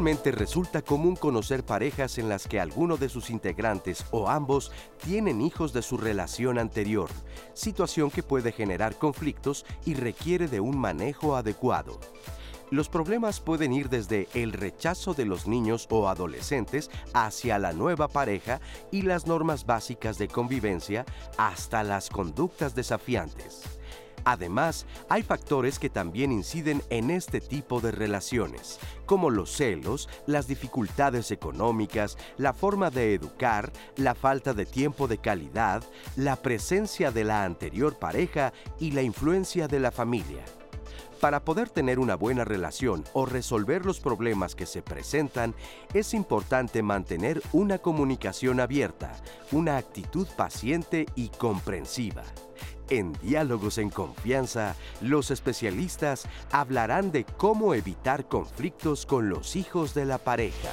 Resulta común conocer parejas en las que alguno de sus integrantes o ambos tienen hijos de su relación anterior, situación que puede generar conflictos y requiere de un manejo adecuado. Los problemas pueden ir desde el rechazo de los niños o adolescentes hacia la nueva pareja y las normas básicas de convivencia hasta las conductas desafiantes. Además, hay factores que también inciden en este tipo de relaciones, como los celos, las dificultades económicas, la forma de educar, la falta de tiempo de calidad, la presencia de la anterior pareja y la influencia de la familia. Para poder tener una buena relación o resolver los problemas que se presentan, es importante mantener una comunicación abierta, una actitud paciente y comprensiva. En Diálogos en Confianza, los especialistas hablarán de cómo evitar conflictos con los hijos de la pareja.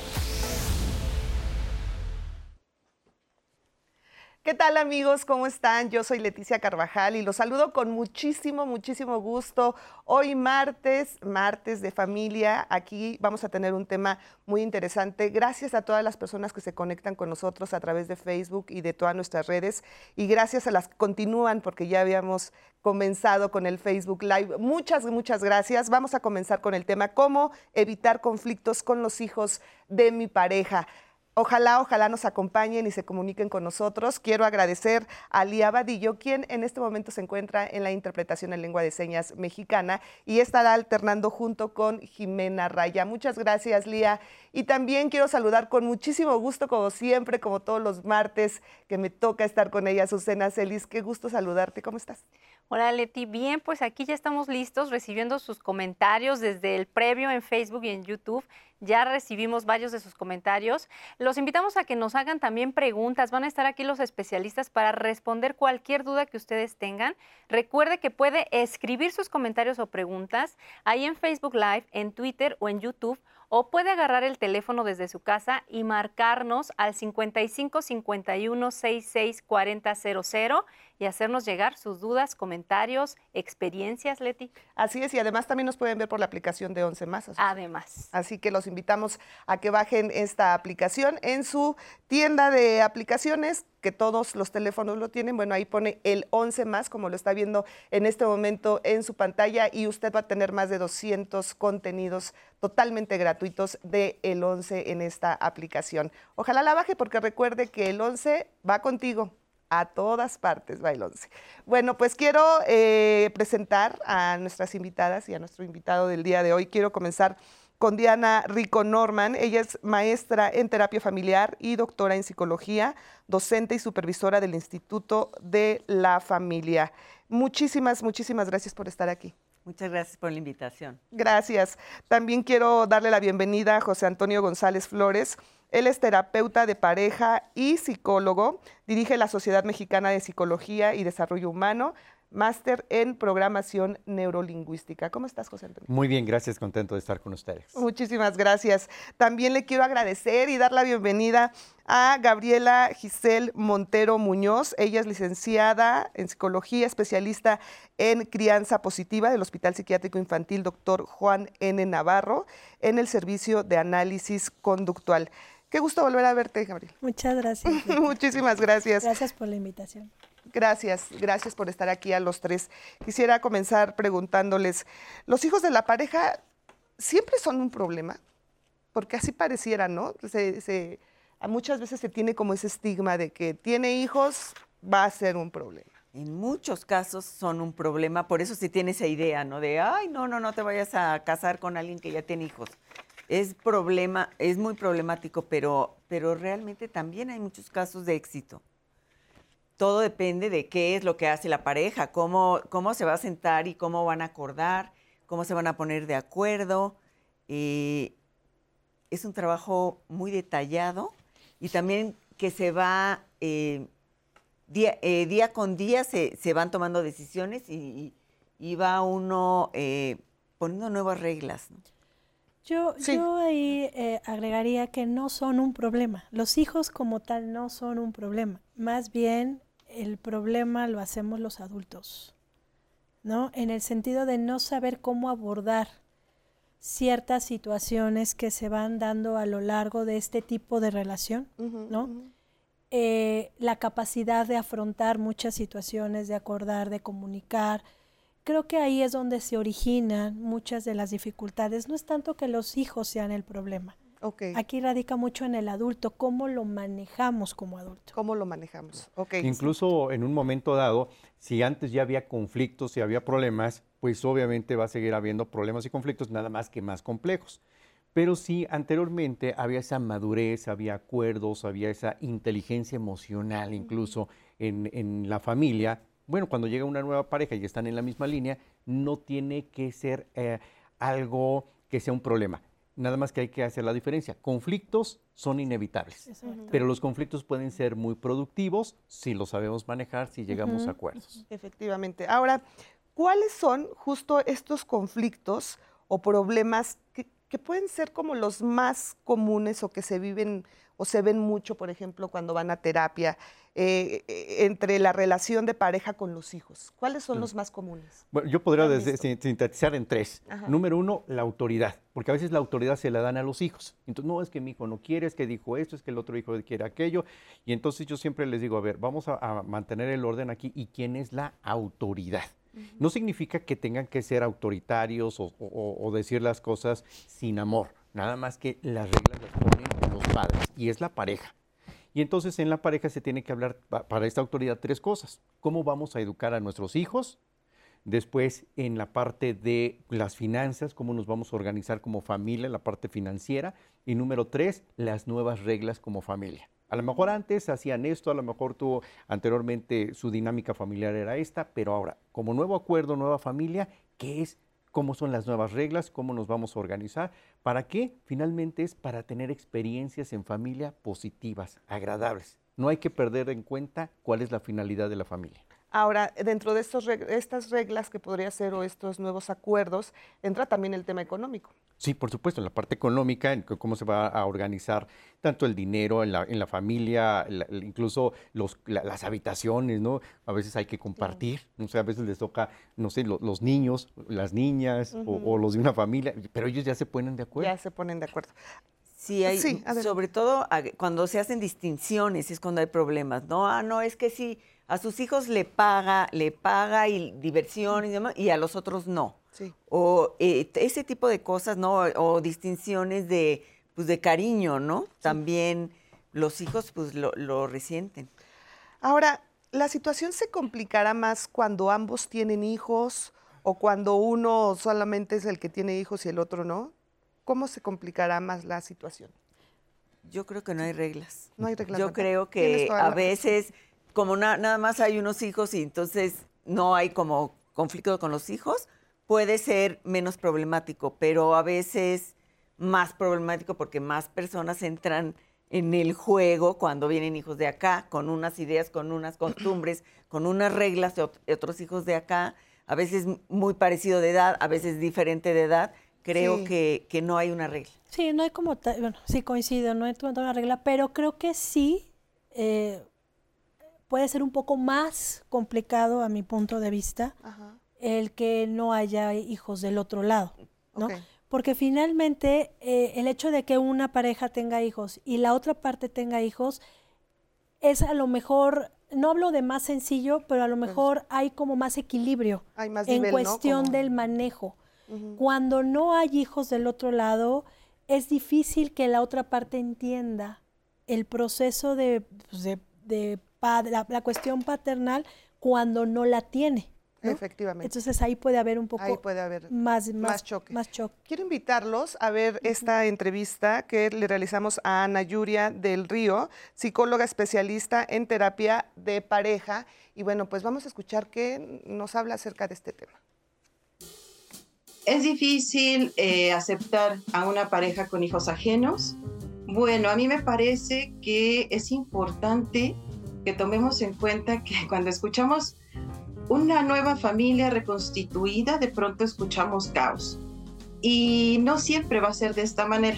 ¿Qué tal amigos? ¿Cómo están? Yo soy Leticia Carvajal y los saludo con muchísimo, muchísimo gusto. Hoy martes, martes de familia, aquí vamos a tener un tema muy interesante. Gracias a todas las personas que se conectan con nosotros a través de Facebook y de todas nuestras redes y gracias a las que continúan porque ya habíamos comenzado con el Facebook Live. Muchas, muchas gracias. Vamos a comenzar con el tema cómo evitar conflictos con los hijos de mi pareja. Ojalá, ojalá nos acompañen y se comuniquen con nosotros. Quiero agradecer a Lía Vadillo, quien en este momento se encuentra en la interpretación en lengua de señas mexicana y estará alternando junto con Jimena Raya. Muchas gracias, Lía. Y también quiero saludar con muchísimo gusto, como siempre, como todos los martes, que me toca estar con ella, Susana Celis. Qué gusto saludarte. ¿Cómo estás? Hola Leti, bien, pues aquí ya estamos listos recibiendo sus comentarios desde el previo en Facebook y en YouTube. Ya recibimos varios de sus comentarios. Los invitamos a que nos hagan también preguntas. Van a estar aquí los especialistas para responder cualquier duda que ustedes tengan. Recuerde que puede escribir sus comentarios o preguntas ahí en Facebook Live, en Twitter o en YouTube o puede agarrar el teléfono desde su casa y marcarnos al 55 51 66 40 00 y hacernos llegar sus dudas, comentarios, experiencias, Leti. Así es, y además también nos pueden ver por la aplicación de 11 más. Además. Así que los invitamos a que bajen esta aplicación en su tienda de aplicaciones, que todos los teléfonos lo tienen. Bueno, ahí pone el 11 más, como lo está viendo en este momento en su pantalla, y usted va a tener más de 200 contenidos totalmente gratuitos de el 11 en esta aplicación. Ojalá la baje porque recuerde que el 11 va contigo a todas partes, Bailonce. Bueno, pues quiero eh, presentar a nuestras invitadas y a nuestro invitado del día de hoy. Quiero comenzar con Diana Rico Norman. Ella es maestra en terapia familiar y doctora en psicología, docente y supervisora del Instituto de la Familia. Muchísimas, muchísimas gracias por estar aquí. Muchas gracias por la invitación. Gracias. También quiero darle la bienvenida a José Antonio González Flores. Él es terapeuta de pareja y psicólogo, dirige la Sociedad Mexicana de Psicología y Desarrollo Humano, máster en programación neurolingüística. ¿Cómo estás, José Antonio? Muy bien, gracias, contento de estar con ustedes. Muchísimas gracias. También le quiero agradecer y dar la bienvenida a Gabriela Giselle Montero Muñoz. Ella es licenciada en psicología, especialista en crianza positiva del Hospital Psiquiátrico Infantil Dr. Juan N. Navarro en el servicio de análisis conductual. Qué gusto volver a verte, Gabriel. Muchas gracias. Muchísimas gracias. Gracias por la invitación. Gracias, gracias por estar aquí a los tres. Quisiera comenzar preguntándoles, ¿los hijos de la pareja siempre son un problema? Porque así pareciera, ¿no? Se, muchas veces se tiene como ese estigma de que tiene hijos, va a ser un problema. En muchos casos son un problema, por eso se tiene esa idea, ¿no? De, ay, no, no, no te vayas a casar con alguien que ya tiene hijos. Es problema, es muy problemático, pero, pero realmente también hay muchos casos de éxito todo depende de qué es lo que hace la pareja, cómo, cómo se va a sentar y cómo van a acordar, cómo se van a poner de acuerdo. Eh, es un trabajo muy detallado y también que se va, eh, eh, día, con día se, van tomando decisiones y, va uno poniendo nuevas reglas. Yo, yo ahí agregaría que no son un problema. Los hijos como tal no son un problema. Más bien el problema lo hacemos los adultos, ¿no? En el sentido de no saber cómo abordar ciertas situaciones que se van dando a lo largo de este tipo de relación, ¿no? Eh, la capacidad de afrontar muchas situaciones, de acordar, de comunicar. Creo que ahí es donde se originan muchas de las dificultades. No es tanto que los hijos sean el problema. Aquí radica mucho en el adulto, cómo lo manejamos como adulto. ¿Cómo lo manejamos? Incluso en un momento dado, si antes ya había conflictos, si había problemas, pues obviamente va a seguir habiendo problemas y conflictos, nada más que más complejos. Pero si anteriormente había esa madurez, había acuerdos, había esa inteligencia emocional incluso en, la familia, bueno, cuando llega una nueva pareja y están en la misma línea, no tiene que ser eh, algo que sea un problema. Nada más que hay que hacer la diferencia. Conflictos son inevitables, pero los conflictos pueden ser muy productivos si los sabemos manejar, si llegamos a acuerdos. Efectivamente. Ahora, ¿cuáles son justo estos conflictos o problemas que, que pueden ser como los más comunes o que se viven o se ven mucho, por ejemplo, cuando van a terapia, eh, eh, entre la relación de pareja con los hijos? ¿Cuáles son los más comunes? Bueno, yo podría sintetizar en tres. Número uno, la autoridad, porque a veces la autoridad se la dan a los hijos. Entonces, no es que mi hijo no quiere, es que dijo esto, es que el otro hijo quiere aquello. Y entonces yo siempre les digo, a ver, vamos a mantener el orden aquí. ¿Y quién es la autoridad? No significa que tengan que ser autoritarios o, decir las cosas sin amor, nada más que las reglas las ponen y es la pareja. Y entonces en la pareja se tiene que hablar para esta autoridad tres cosas. ¿Cómo vamos a educar a nuestros hijos? Después en la parte de las finanzas, cómo nos vamos a organizar como familia, la parte financiera. Y número tres, las nuevas reglas como familia. A lo mejor antes hacían esto, a lo mejor tuvo anteriormente su dinámica familiar era esta, pero ahora, como nuevo acuerdo, nueva familia, ¿qué es? ¿Cómo son las nuevas reglas? ¿Cómo nos vamos a organizar? ¿Para qué? Finalmente es para tener experiencias en familia positivas, agradables. No hay que perder en cuenta cuál es la finalidad de la familia. Ahora, dentro de estos, estas reglas que podría ser o estos nuevos acuerdos, entra también el tema económico. Sí, por supuesto, en la parte económica, en cómo se va a organizar tanto el dinero en la, en la familia, incluso los, las habitaciones, ¿no? A veces hay que compartir, no sé, a veces les toca, no sé, los niños, las niñas o, los de una familia, pero ellos ya se ponen de acuerdo. Ya se ponen de acuerdo. Sí, hay, sobre todo cuando se hacen distinciones es cuando hay problemas, ¿no? Ah, no, es que sí, a sus hijos le paga, le paga y diversión y demás, y a los otros no. O eh, ese tipo de cosas, ¿no? O distinciones de, pues, de cariño, ¿no? También los hijos, pues, lo, lo resienten. Ahora, ¿la situación se complicará más cuando ambos tienen hijos o cuando uno solamente es el que tiene hijos y el otro no? ¿Cómo se complicará más la situación? Yo creo que no hay reglas. No hay reglas. Yo creo que a veces, como nada más hay unos hijos y entonces no hay como conflicto con los hijos, puede ser menos problemático, pero a veces más problemático porque más personas entran en el juego cuando vienen hijos de acá, con unas ideas, con unas costumbres, con unas reglas de, otros hijos de acá, a veces muy parecido de edad, a veces diferente de edad. Creo que, que, no hay una regla. Sí, no hay como, bueno, sí coincido, no hay una regla, pero creo que sí eh, puede ser un poco más complicado a mi punto de vista. Ajá el que no haya hijos del otro lado, ¿no? Porque finalmente eh, el hecho de que una pareja tenga hijos y la otra parte tenga hijos es a lo mejor, no hablo de más sencillo, pero a lo pues mejor hay como más equilibrio en cuestión del manejo. Cuando no hay hijos del otro lado, es difícil que la otra parte entienda el proceso de, pues, de, la cuestión paternal cuando no la tiene. Efectivamente. Entonces ahí puede haber un poco más, más, choque. más, choque. Quiero invitarlos a ver esta entrevista que le realizamos a Ana Yuria del Río, psicóloga especialista en terapia de pareja. Y bueno, pues vamos a escuchar qué nos habla acerca de este tema. ¿Es difícil eh, aceptar a una pareja con hijos ajenos? Bueno, a mí me parece que es importante que tomemos en cuenta que cuando escuchamos una nueva familia reconstituida, de pronto escuchamos caos. Y no siempre va a ser de esta manera.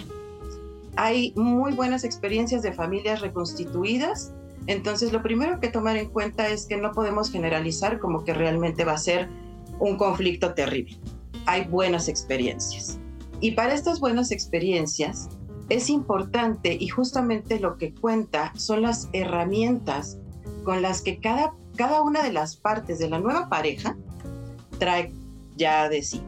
Hay muy buenas experiencias de familias reconstituidas, entonces lo primero que tomar en cuenta es que no podemos generalizar como que realmente va a ser un conflicto terrible. Hay buenas experiencias. Y para estas buenas experiencias es importante y justamente lo que cuenta son las herramientas con las que cada, cada una de las partes de la nueva pareja trae ya de sí.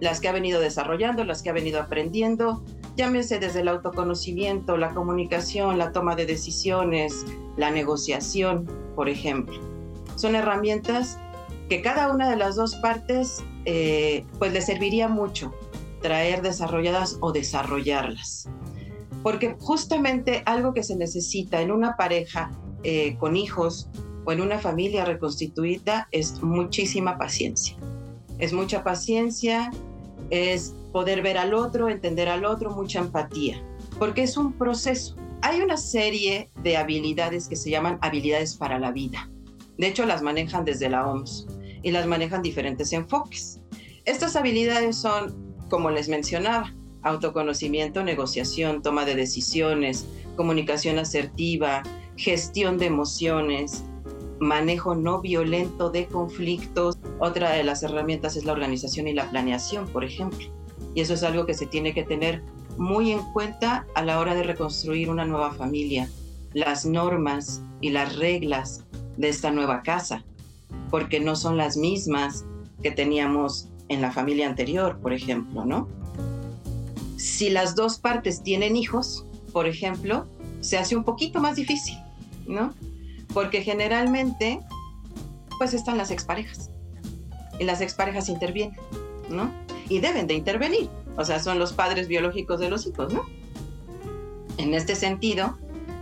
Las que ha venido desarrollando, las que ha venido aprendiendo, llámese desde el autoconocimiento, la comunicación, la toma de decisiones, la negociación, por ejemplo. Son herramientas que cada una de las dos partes eh, pues le serviría mucho traer desarrolladas o desarrollarlas. Porque justamente algo que se necesita en una pareja eh, con hijos o en una familia reconstituida es muchísima paciencia. Es mucha paciencia, es poder ver al otro, entender al otro, mucha empatía, porque es un proceso. Hay una serie de habilidades que se llaman habilidades para la vida. De hecho, las manejan desde la OMS y las manejan diferentes enfoques. Estas habilidades son, como les mencionaba, autoconocimiento, negociación, toma de decisiones, comunicación asertiva, gestión de emociones, manejo no violento de conflictos. Otra de las herramientas es la organización y la planeación, por ejemplo. Y eso es algo que se tiene que tener muy en cuenta a la hora de reconstruir una nueva familia, las normas y las reglas de esta nueva casa, porque no son las mismas que teníamos en la familia anterior, por ejemplo, ¿no? Si las dos partes tienen hijos, por ejemplo, se hace un poquito más difícil, ¿no? Porque generalmente, pues están las exparejas. Y las exparejas intervienen, ¿no? y deben de intervenir. O sea, son los padres biológicos de los hijos, ¿no? En este sentido,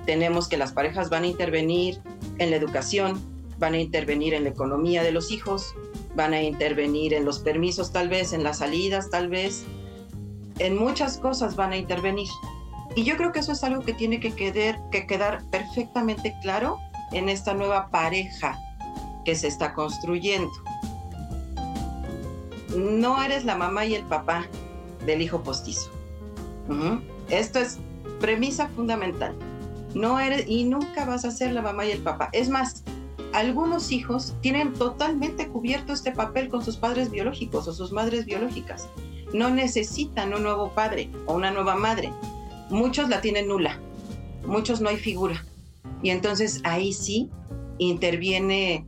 tenemos que las parejas van a intervenir en la educación, van a intervenir en la economía de los hijos, van a intervenir en los permisos tal vez, en las salidas tal vez, en muchas cosas van a intervenir. Y yo creo que eso es algo que tiene que quedar, que quedar perfectamente claro en esta nueva pareja que se está construyendo no eres la mamá y el papá del hijo postizo. Esto es premisa fundamental. No eres y nunca vas a ser la mamá y el papá. Es más, algunos hijos tienen totalmente cubierto este papel con sus padres biológicos o sus madres biológicas. No necesitan un nuevo padre o una nueva madre. Muchos la tienen nula. Muchos no hay figura. Y entonces ahí sí interviene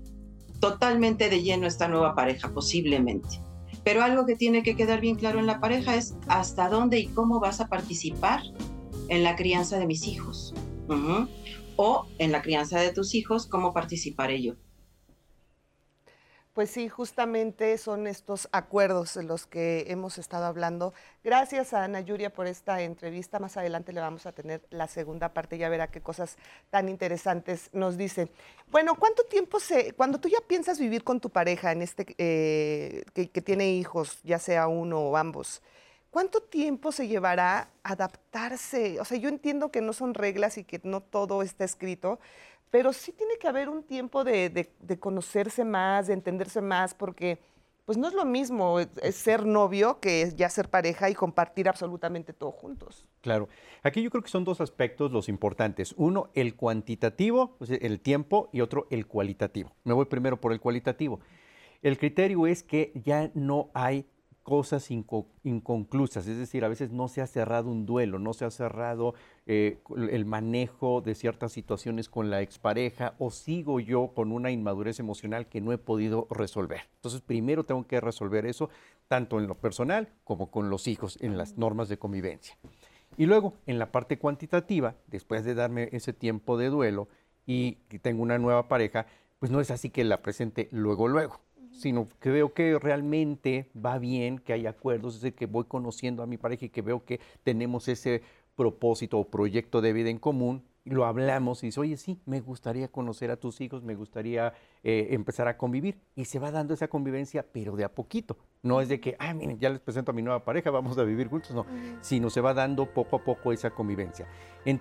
totalmente de lleno esta nueva pareja, posiblemente. Pero algo que tiene que quedar bien claro en la pareja es hasta dónde y cómo vas a participar en la crianza de mis hijos. O en la crianza de tus hijos, cómo participar ello. Pues sí, justamente son estos acuerdos de los que hemos estado hablando. Gracias a Ana Yuria por esta entrevista. Más adelante le vamos a tener la segunda parte, ya verá qué cosas tan interesantes nos dice. Bueno, ¿cuánto tiempo se, cuando tú ya piensas vivir con tu pareja en este, eh, que, que tiene hijos, ya sea uno o ambos, ¿cuánto tiempo se llevará adaptarse? O sea, yo entiendo que no son reglas y que no todo está escrito, pero sí tiene que haber un tiempo de, conocerse más, de entenderse más, porque pues no es lo mismo ser novio que ya ser pareja y compartir absolutamente todo juntos. Claro. Aquí yo creo que son dos aspectos los importantes. Uno, el cuantitativo, el tiempo, y otro, el cualitativo. Me voy primero por el cualitativo. El criterio es que ya no hay cosas inconclusas, es decir, a veces no se ha cerrado un duelo, no se ha cerrado eh, el manejo de ciertas situaciones con la expareja o sigo yo con una inmadurez emocional que no he podido resolver. Entonces, primero tengo que resolver eso, tanto en lo personal como con los hijos, en las normas de convivencia. Y luego, en la parte cuantitativa, después de darme ese tiempo de duelo y tengo una nueva pareja, pues no es así que la presente luego, luego sino que veo que realmente va bien, que hay acuerdos, es decir, que voy conociendo a mi pareja y que veo que tenemos ese propósito o proyecto de vida en común lo hablamos y dice, oye, sí, me gustaría conocer a tus hijos, me gustaría eh, empezar a convivir. Y se va dando esa convivencia, pero de a poquito. No es de que, ah, miren, ya les presento a mi nueva pareja, vamos a vivir juntos, no, sino se va dando poco a poco esa convivencia. En,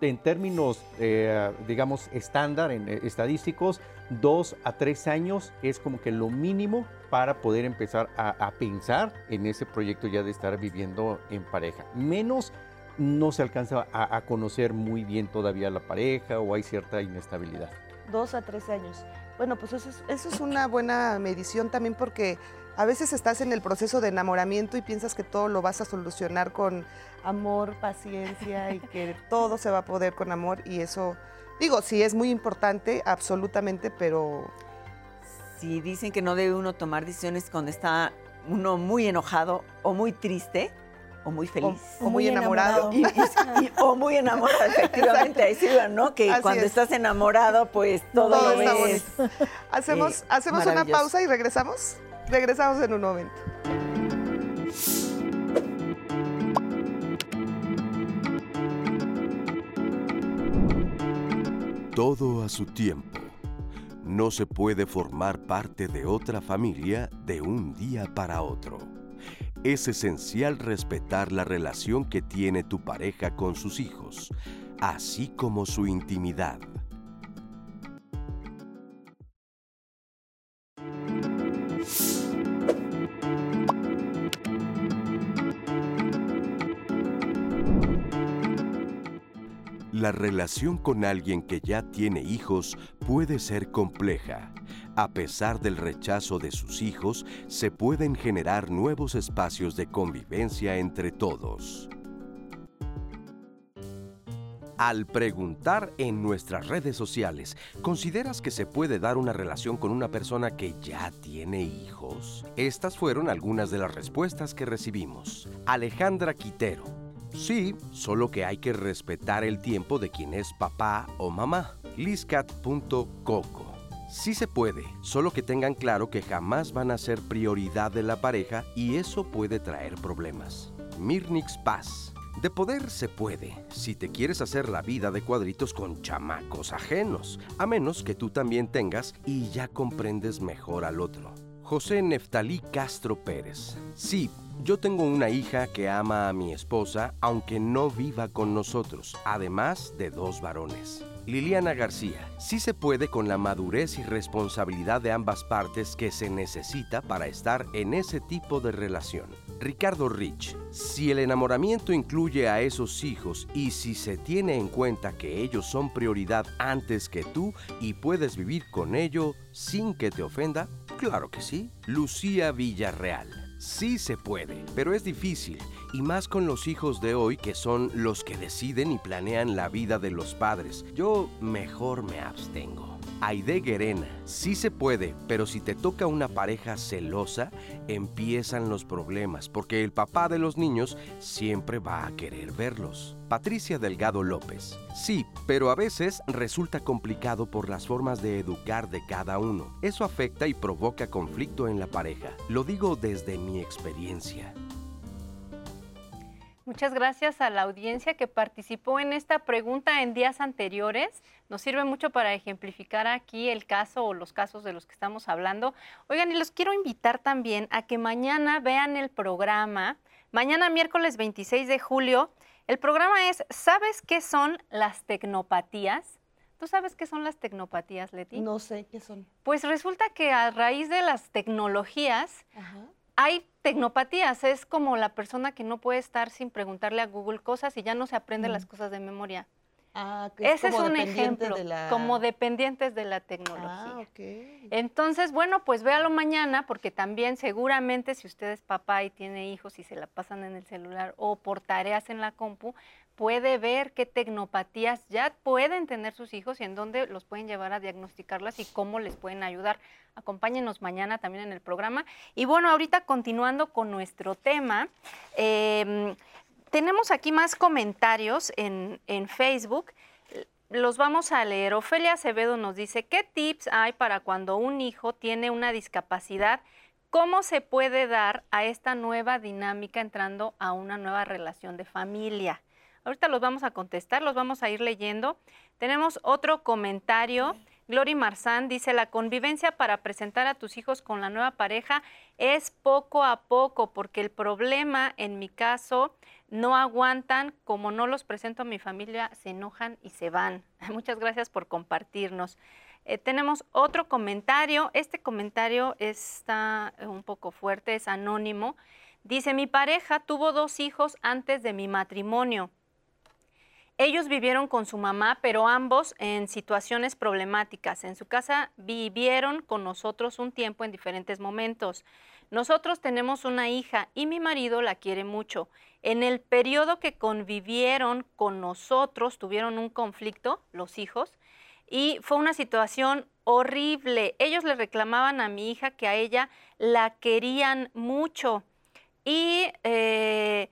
en, términos, eh, digamos, estándar, en, eh, estadísticos, dos a tres años es como que lo mínimo para poder empezar a, a pensar en ese proyecto ya de estar viviendo en pareja. Menos no se alcanza a, conocer muy bien todavía la pareja o hay cierta inestabilidad. Dos a tres años. Bueno, pues eso es, una buena medición también porque A veces estás en el proceso de enamoramiento y piensas que todo lo vas a solucionar con amor, paciencia y que todo se va a poder con amor y eso, digo, sí es muy importante, absolutamente, pero... Si dicen que no debe uno tomar decisiones cuando está uno muy enojado o muy triste o muy feliz. O, muy enamorado. o muy enamorado, efectivamente. Ahí sí, ¿no? Que cuando estás enamorado, pues todo, lo ves. Hacemos, eh, hacemos una pausa y regresamos. Regresamos en un momento. Todo a su tiempo. No se puede formar parte de otra familia de un día para otro. Es esencial respetar la relación que tiene tu pareja con sus hijos, así como su intimidad. La relación con alguien que ya tiene hijos puede ser compleja. A pesar del rechazo de sus hijos, se pueden generar nuevos espacios de convivencia entre todos. Al preguntar en nuestras redes sociales, ¿consideras que se puede dar una relación con una persona que ya tiene hijos? Estas fueron algunas de las respuestas que recibimos. Alejandra Quitero, Sí, solo que hay que respetar el tiempo de quien es papá o mamá. Liscat.coco. Sí se puede, solo que tengan claro que jamás van a ser prioridad de la pareja y eso puede traer problemas. Mirnix Paz. De poder se puede, si te quieres hacer la vida de cuadritos con chamacos ajenos, a menos que tú también tengas y ya comprendes mejor al otro. José Neftalí Castro Pérez. Sí, yo tengo una hija que ama a mi esposa aunque no viva con nosotros, además de dos varones. Liliana García, sí se puede con la madurez y responsabilidad de ambas partes que se necesita para estar en ese tipo de relación. Ricardo Rich, si el enamoramiento incluye a esos hijos y si se tiene en cuenta que ellos son prioridad antes que tú y puedes vivir con ello sin que te ofenda, Claro que sí. Lucía Villarreal. Sí se puede, pero es difícil, y más con los hijos de hoy que son los que deciden y planean la vida de los padres. Yo mejor me abstengo. Aide Guerena, sí se puede, pero si te toca una pareja celosa, empiezan los problemas, porque el papá de los niños siempre va a querer verlos. Patricia Delgado López, sí, pero a veces resulta complicado por las formas de educar de cada uno. Eso afecta y provoca conflicto en la pareja. Lo digo desde mi experiencia. Muchas gracias a la audiencia que participó en esta pregunta en días anteriores. Nos sirve mucho para ejemplificar aquí el caso o los casos de los que estamos hablando. Oigan, y los quiero invitar también a que mañana vean el programa. Mañana, miércoles 26 de julio, el programa es ¿Sabes qué son las tecnopatías? ¿Tú sabes qué son las tecnopatías, Leti? No sé qué son. Pues resulta que a raíz de las tecnologías, hay tecnopatías, es como la persona que no puede estar sin preguntarle a Google cosas y ya no se aprende las cosas de memoria. Ah, Ese es un ejemplo, como dependientes de la tecnología. Ah, okay. Entonces, bueno, pues véalo mañana porque también seguramente si usted es papá y tiene hijos y se la pasan en el celular o por tareas en la compu, puede ver qué tecnopatías ya pueden tener sus hijos y en dónde los pueden llevar a diagnosticarlas y cómo les pueden ayudar. Acompáñenos mañana también en el programa. Y bueno, ahorita continuando con nuestro tema, em, tenemos aquí más comentarios en, en Facebook. Los vamos a leer. Ofelia Acevedo nos dice, ¿qué tips hay para cuando un hijo tiene una discapacidad? ¿Cómo se puede dar a esta nueva dinámica entrando a una nueva relación de familia? Ahorita los vamos a contestar, los vamos a ir leyendo. Tenemos otro comentario. Glory Marzán dice, la convivencia para presentar a tus hijos con la nueva pareja es poco a poco, porque el problema, en mi caso, no aguantan, como no los presento a mi familia, se enojan y se van. Muchas gracias por compartirnos. Eh, tenemos otro comentario, este comentario está un poco fuerte, es anónimo. Dice, mi pareja tuvo dos hijos antes de mi matrimonio. Ellos vivieron con su mamá, pero ambos en situaciones problemáticas. En su casa vivieron con nosotros un tiempo en diferentes momentos. Nosotros tenemos una hija y mi marido la quiere mucho. En el periodo que convivieron con nosotros, tuvieron un conflicto, los hijos, y fue una situación horrible. Ellos le reclamaban a mi hija que a ella la querían mucho y eh,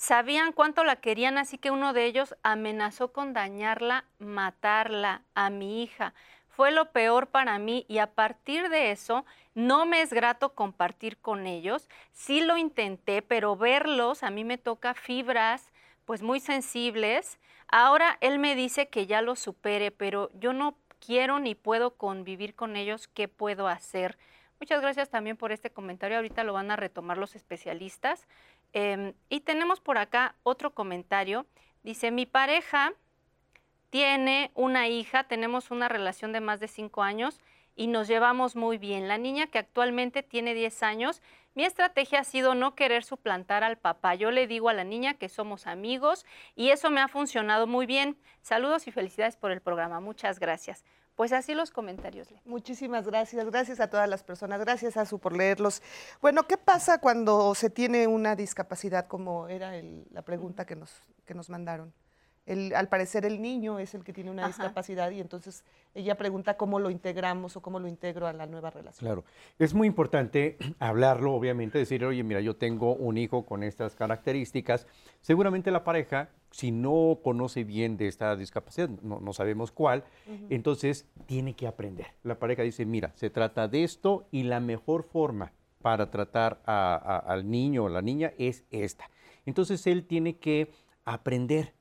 sabían cuánto la querían, así que uno de ellos amenazó con dañarla, matarla a mi hija. Fue lo peor para mí y a partir de eso no me es grato compartir con ellos. Sí lo intenté, pero verlos a mí me toca fibras pues muy sensibles. Ahora él me dice que ya lo supere, pero yo no quiero ni puedo convivir con ellos. ¿Qué puedo hacer? Muchas gracias también por este comentario. Ahorita lo van a retomar los especialistas. Em, y tenemos por acá otro comentario. Dice, mi pareja tiene una hija, tenemos una relación de más de cinco años y nos llevamos muy bien. La niña que actualmente tiene 10 años, mi estrategia ha sido no querer suplantar al papá. Yo le digo a la niña que somos amigos y eso me ha funcionado muy bien. Saludos y felicidades por el programa. Muchas gracias. Pues así los comentarios. Muchísimas gracias. Gracias a todas las personas. Gracias a su por leerlos. Bueno, ¿qué pasa cuando se tiene una discapacidad, como era la pregunta que nos, que nos mandaron? Al parecer el niño es el que tiene una discapacidad y entonces ella pregunta cómo lo integramos o cómo lo integro a la nueva relación. Claro, es muy importante hablarlo, obviamente, decir, oye, mira, yo tengo un hijo con estas características. Seguramente la pareja, si no conoce bien de esta discapacidad, no, sabemos cuál, entonces tiene que aprender. La pareja dice, mira, se trata de esto y la mejor forma para tratar al niño o la niña es esta. Entonces él tiene que aprender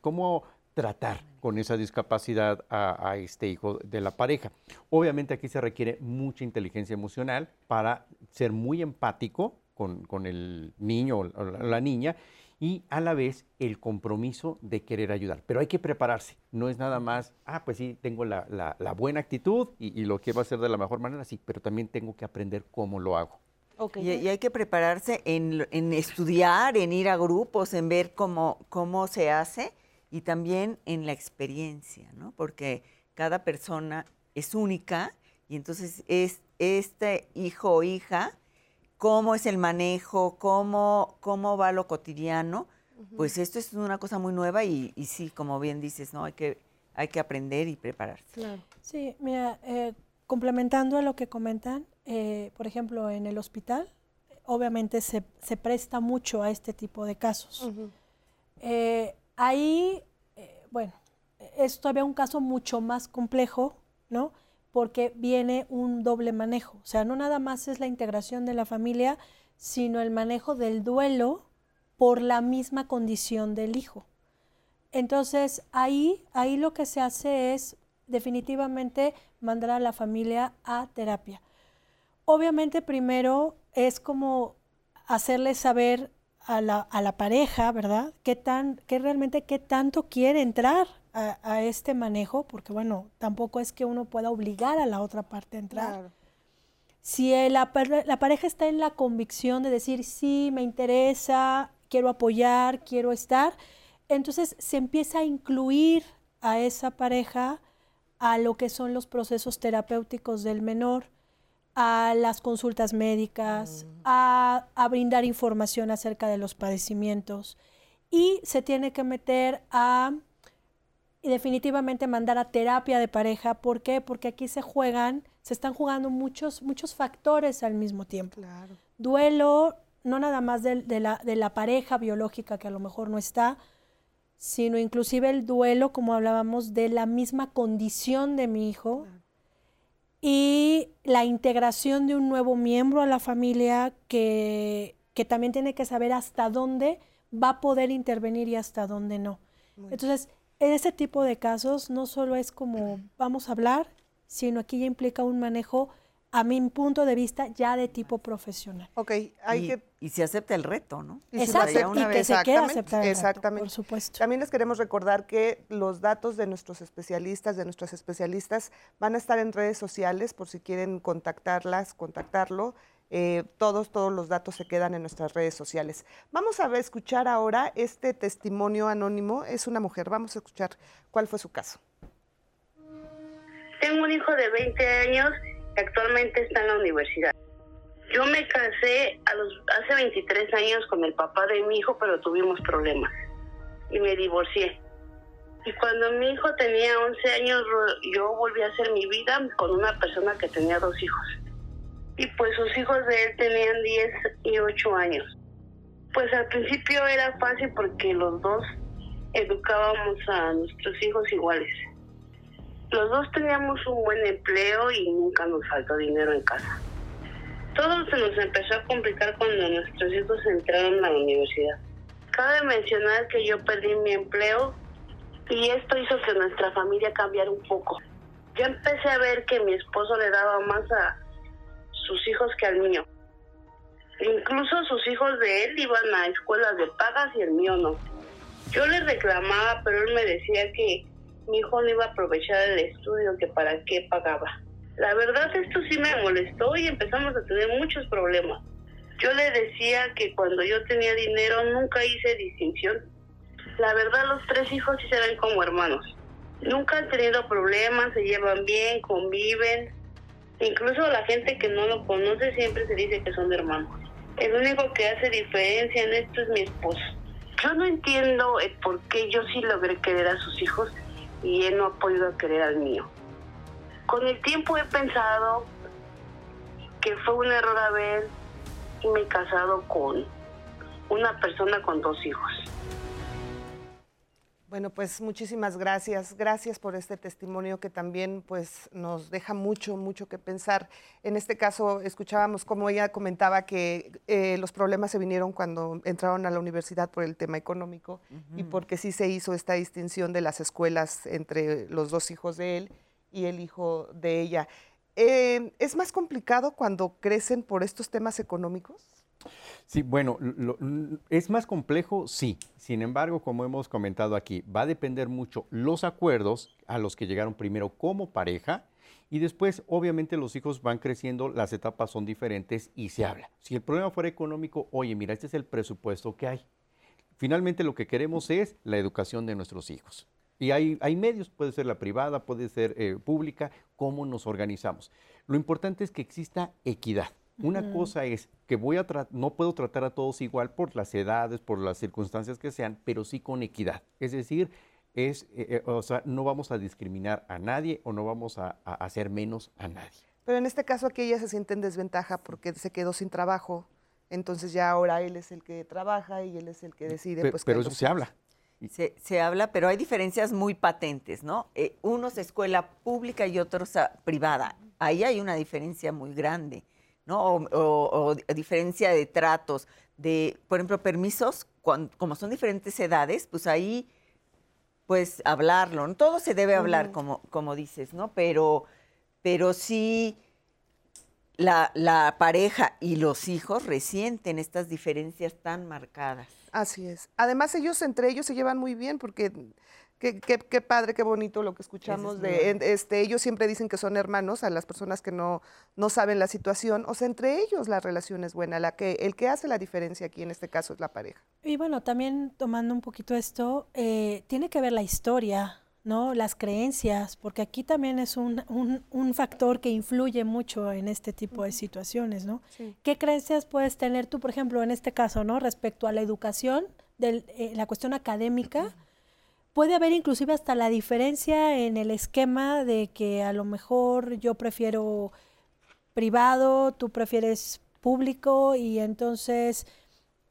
cómo, tratar con esa discapacidad a, este hijo de la pareja. Obviamente aquí se requiere mucha inteligencia emocional para ser muy empático con, el niño o la, niña y a la vez el compromiso de querer ayudar. Pero hay que prepararse, no es nada más, ah, pues sí, tengo la, buena actitud y, lo quiero hacer de la mejor manera, sí, pero también tengo que aprender cómo lo hago. Y, hay que prepararse en, estudiar, en ir a grupos, en ver cómo, cómo se hace y también en la experiencia, ¿no? Porque cada persona es única y entonces es este hijo o hija, cómo es el manejo, cómo, cómo va lo cotidiano, pues esto es una cosa muy nueva y, y, sí, como bien dices, ¿no? Hay que, hay que aprender y prepararse. Claro. Sí, mira, eh, complementando a lo que comentan, eh, por ejemplo, en el hospital, obviamente se, presta mucho a este tipo de casos. Eh, ahí, eh, bueno, es todavía un caso mucho más complejo, ¿no? Porque viene un doble manejo. O sea, no nada más es la integración de la familia, sino el manejo del duelo por la misma condición del hijo. Entonces, ahí, ahí lo que se hace es definitivamente mandar a la familia a terapia. Obviamente primero es como hacerle saber a la, a la pareja, ¿verdad? ¿Qué, tan, qué realmente qué tanto quiere entrar a, este manejo? Porque bueno, tampoco es que uno pueda obligar a la otra parte a entrar. Si la, la pareja está en la convicción de decir, sí, me interesa, quiero apoyar, quiero estar, entonces se empieza a incluir a esa pareja a lo que son los procesos terapéuticos del menor a las consultas médicas, mm. a, brindar información acerca de los padecimientos y se tiene que meter a definitivamente mandar a terapia de pareja. ¿Por qué? Porque aquí se juegan, se están jugando muchos, muchos factores al mismo tiempo. Duelo, no nada más de, la, de, la, pareja biológica que a lo mejor no está, sino inclusive el duelo, como hablábamos, de la misma condición de mi hijo y la integración de un nuevo miembro a la familia que, también tiene que saber hasta dónde va a poder intervenir y hasta dónde no. Entonces, en ese tipo de casos no solo es como vamos a hablar, sino aquí ya implica un manejo a mi punto de vista ya de tipo profesional. Ok, hay y, que... Y se acepta el reto, ¿no? Y Exacto, y que se quede aceptar el Exactamente. por supuesto. También les queremos recordar que los datos de nuestros especialistas, de nuestras especialistas, van a estar en redes sociales por si quieren contactarlas, contactarlo. Eh, todos, todos los datos se quedan en nuestras redes sociales. Vamos a ver, escuchar ahora este testimonio anónimo. Es una mujer. Vamos a escuchar cuál fue su caso. Tengo un hijo de 20 años actualmente está en la universidad. Yo me casé a los, hace 23 años con el papá de mi hijo, pero tuvimos problemas y me divorcié. Y cuando mi hijo tenía 11 años, yo volví a hacer mi vida con una persona que tenía dos hijos. Y pues sus hijos de él tenían 10 y 8 años. Pues al principio era fácil porque los dos educábamos a nuestros hijos iguales. Los dos teníamos un buen empleo y nunca nos faltó dinero en casa. Todo se nos empezó a complicar cuando nuestros hijos entraron a la universidad. Cabe mencionar que yo perdí mi empleo y esto hizo que nuestra familia cambiara un poco. Yo empecé a ver que mi esposo le daba más a sus hijos que al mío. Incluso sus hijos de él iban a escuelas de pagas y el mío no. Yo le reclamaba, pero él me decía que mi hijo no iba a aprovechar el estudio, que para qué pagaba. La verdad esto sí me molestó y empezamos a tener muchos problemas. Yo le decía que cuando yo tenía dinero nunca hice distinción la verdad los tres hijos sí se como hermanos. Nunca han tenido problemas, se llevan bien, conviven. Incluso la gente que no lo conoce siempre se dice que son hermanos. El único que hace diferencia en esto es mi esposo. Yo no entiendo por qué yo sí logré querer a sus hijos y él no ha podido querer al mío. Con el tiempo he pensado que fue un error haber me casado con una persona con dos hijos. Bueno, pues muchísimas gracias. Gracias por este testimonio que también pues nos deja mucho, mucho que pensar. En este caso escuchábamos como ella comentaba que eh, los problemas se vinieron cuando entraron a la universidad por el tema económico y porque sí se hizo esta distinción de las escuelas entre los dos hijos de él y el hijo de ella. Eh, ¿Es más complicado cuando crecen por estos temas económicos? Sí, bueno, es más complejo, sí. Sin embargo, como hemos comentado aquí, va a depender mucho los acuerdos a los que llegaron primero como pareja y después, obviamente, los hijos van creciendo, las etapas son diferentes y se habla. Si el problema fuera económico, oye, mira, este es el presupuesto que hay. Finalmente, lo que queremos es la educación de nuestros hijos. Y hay, medios, puede ser la privada, puede ser eh, pública, cómo nos organizamos. Lo importante es que exista equidad. Una cosa es que voy a no puedo tratar a todos igual por las edades, por las circunstancias que sean, pero sí con equidad. Es decir, es, eh, eh, o sea, no vamos a discriminar a nadie o no vamos a, hacer menos a nadie. Pero en este caso aquí ella se siente en desventaja porque se quedó sin trabajo, entonces ya ahora él es el que trabaja y él es el que decide. Pero, pues, pero eso se habla. Se, se, habla, pero hay diferencias muy patentes, ¿no? Eh, uno es escuela pública y otro es privada. Ahí hay una diferencia muy grande. ¿No? O, diferencia de tratos, de, por ejemplo, permisos, como son diferentes edades, pues ahí, pues hablarlo, ¿no? Todo se debe hablar, como, como dices, ¿no? Pero, pero sí la, la pareja y los hijos resienten estas diferencias tan marcadas. Así es. Además, ellos entre ellos se llevan muy bien porque Qué, qué, padre, qué bonito lo que escuchamos de este, ellos siempre dicen que son hermanos a las personas que no, no saben la situación. O sea, entre ellos la relación es buena, la que, el que hace la diferencia aquí en este caso es la pareja. Y bueno, también tomando un poquito esto, eh, tiene que ver la historia, ¿no? Las creencias, porque aquí también es un, un, factor que influye mucho en este tipo de situaciones, ¿no? ¿Qué creencias puedes tener tú, por ejemplo, en este caso, ¿no? Respecto a la educación, de eh, la cuestión académica puede haber inclusive hasta la diferencia en el esquema de que a lo mejor yo prefiero privado, tú prefieres público y entonces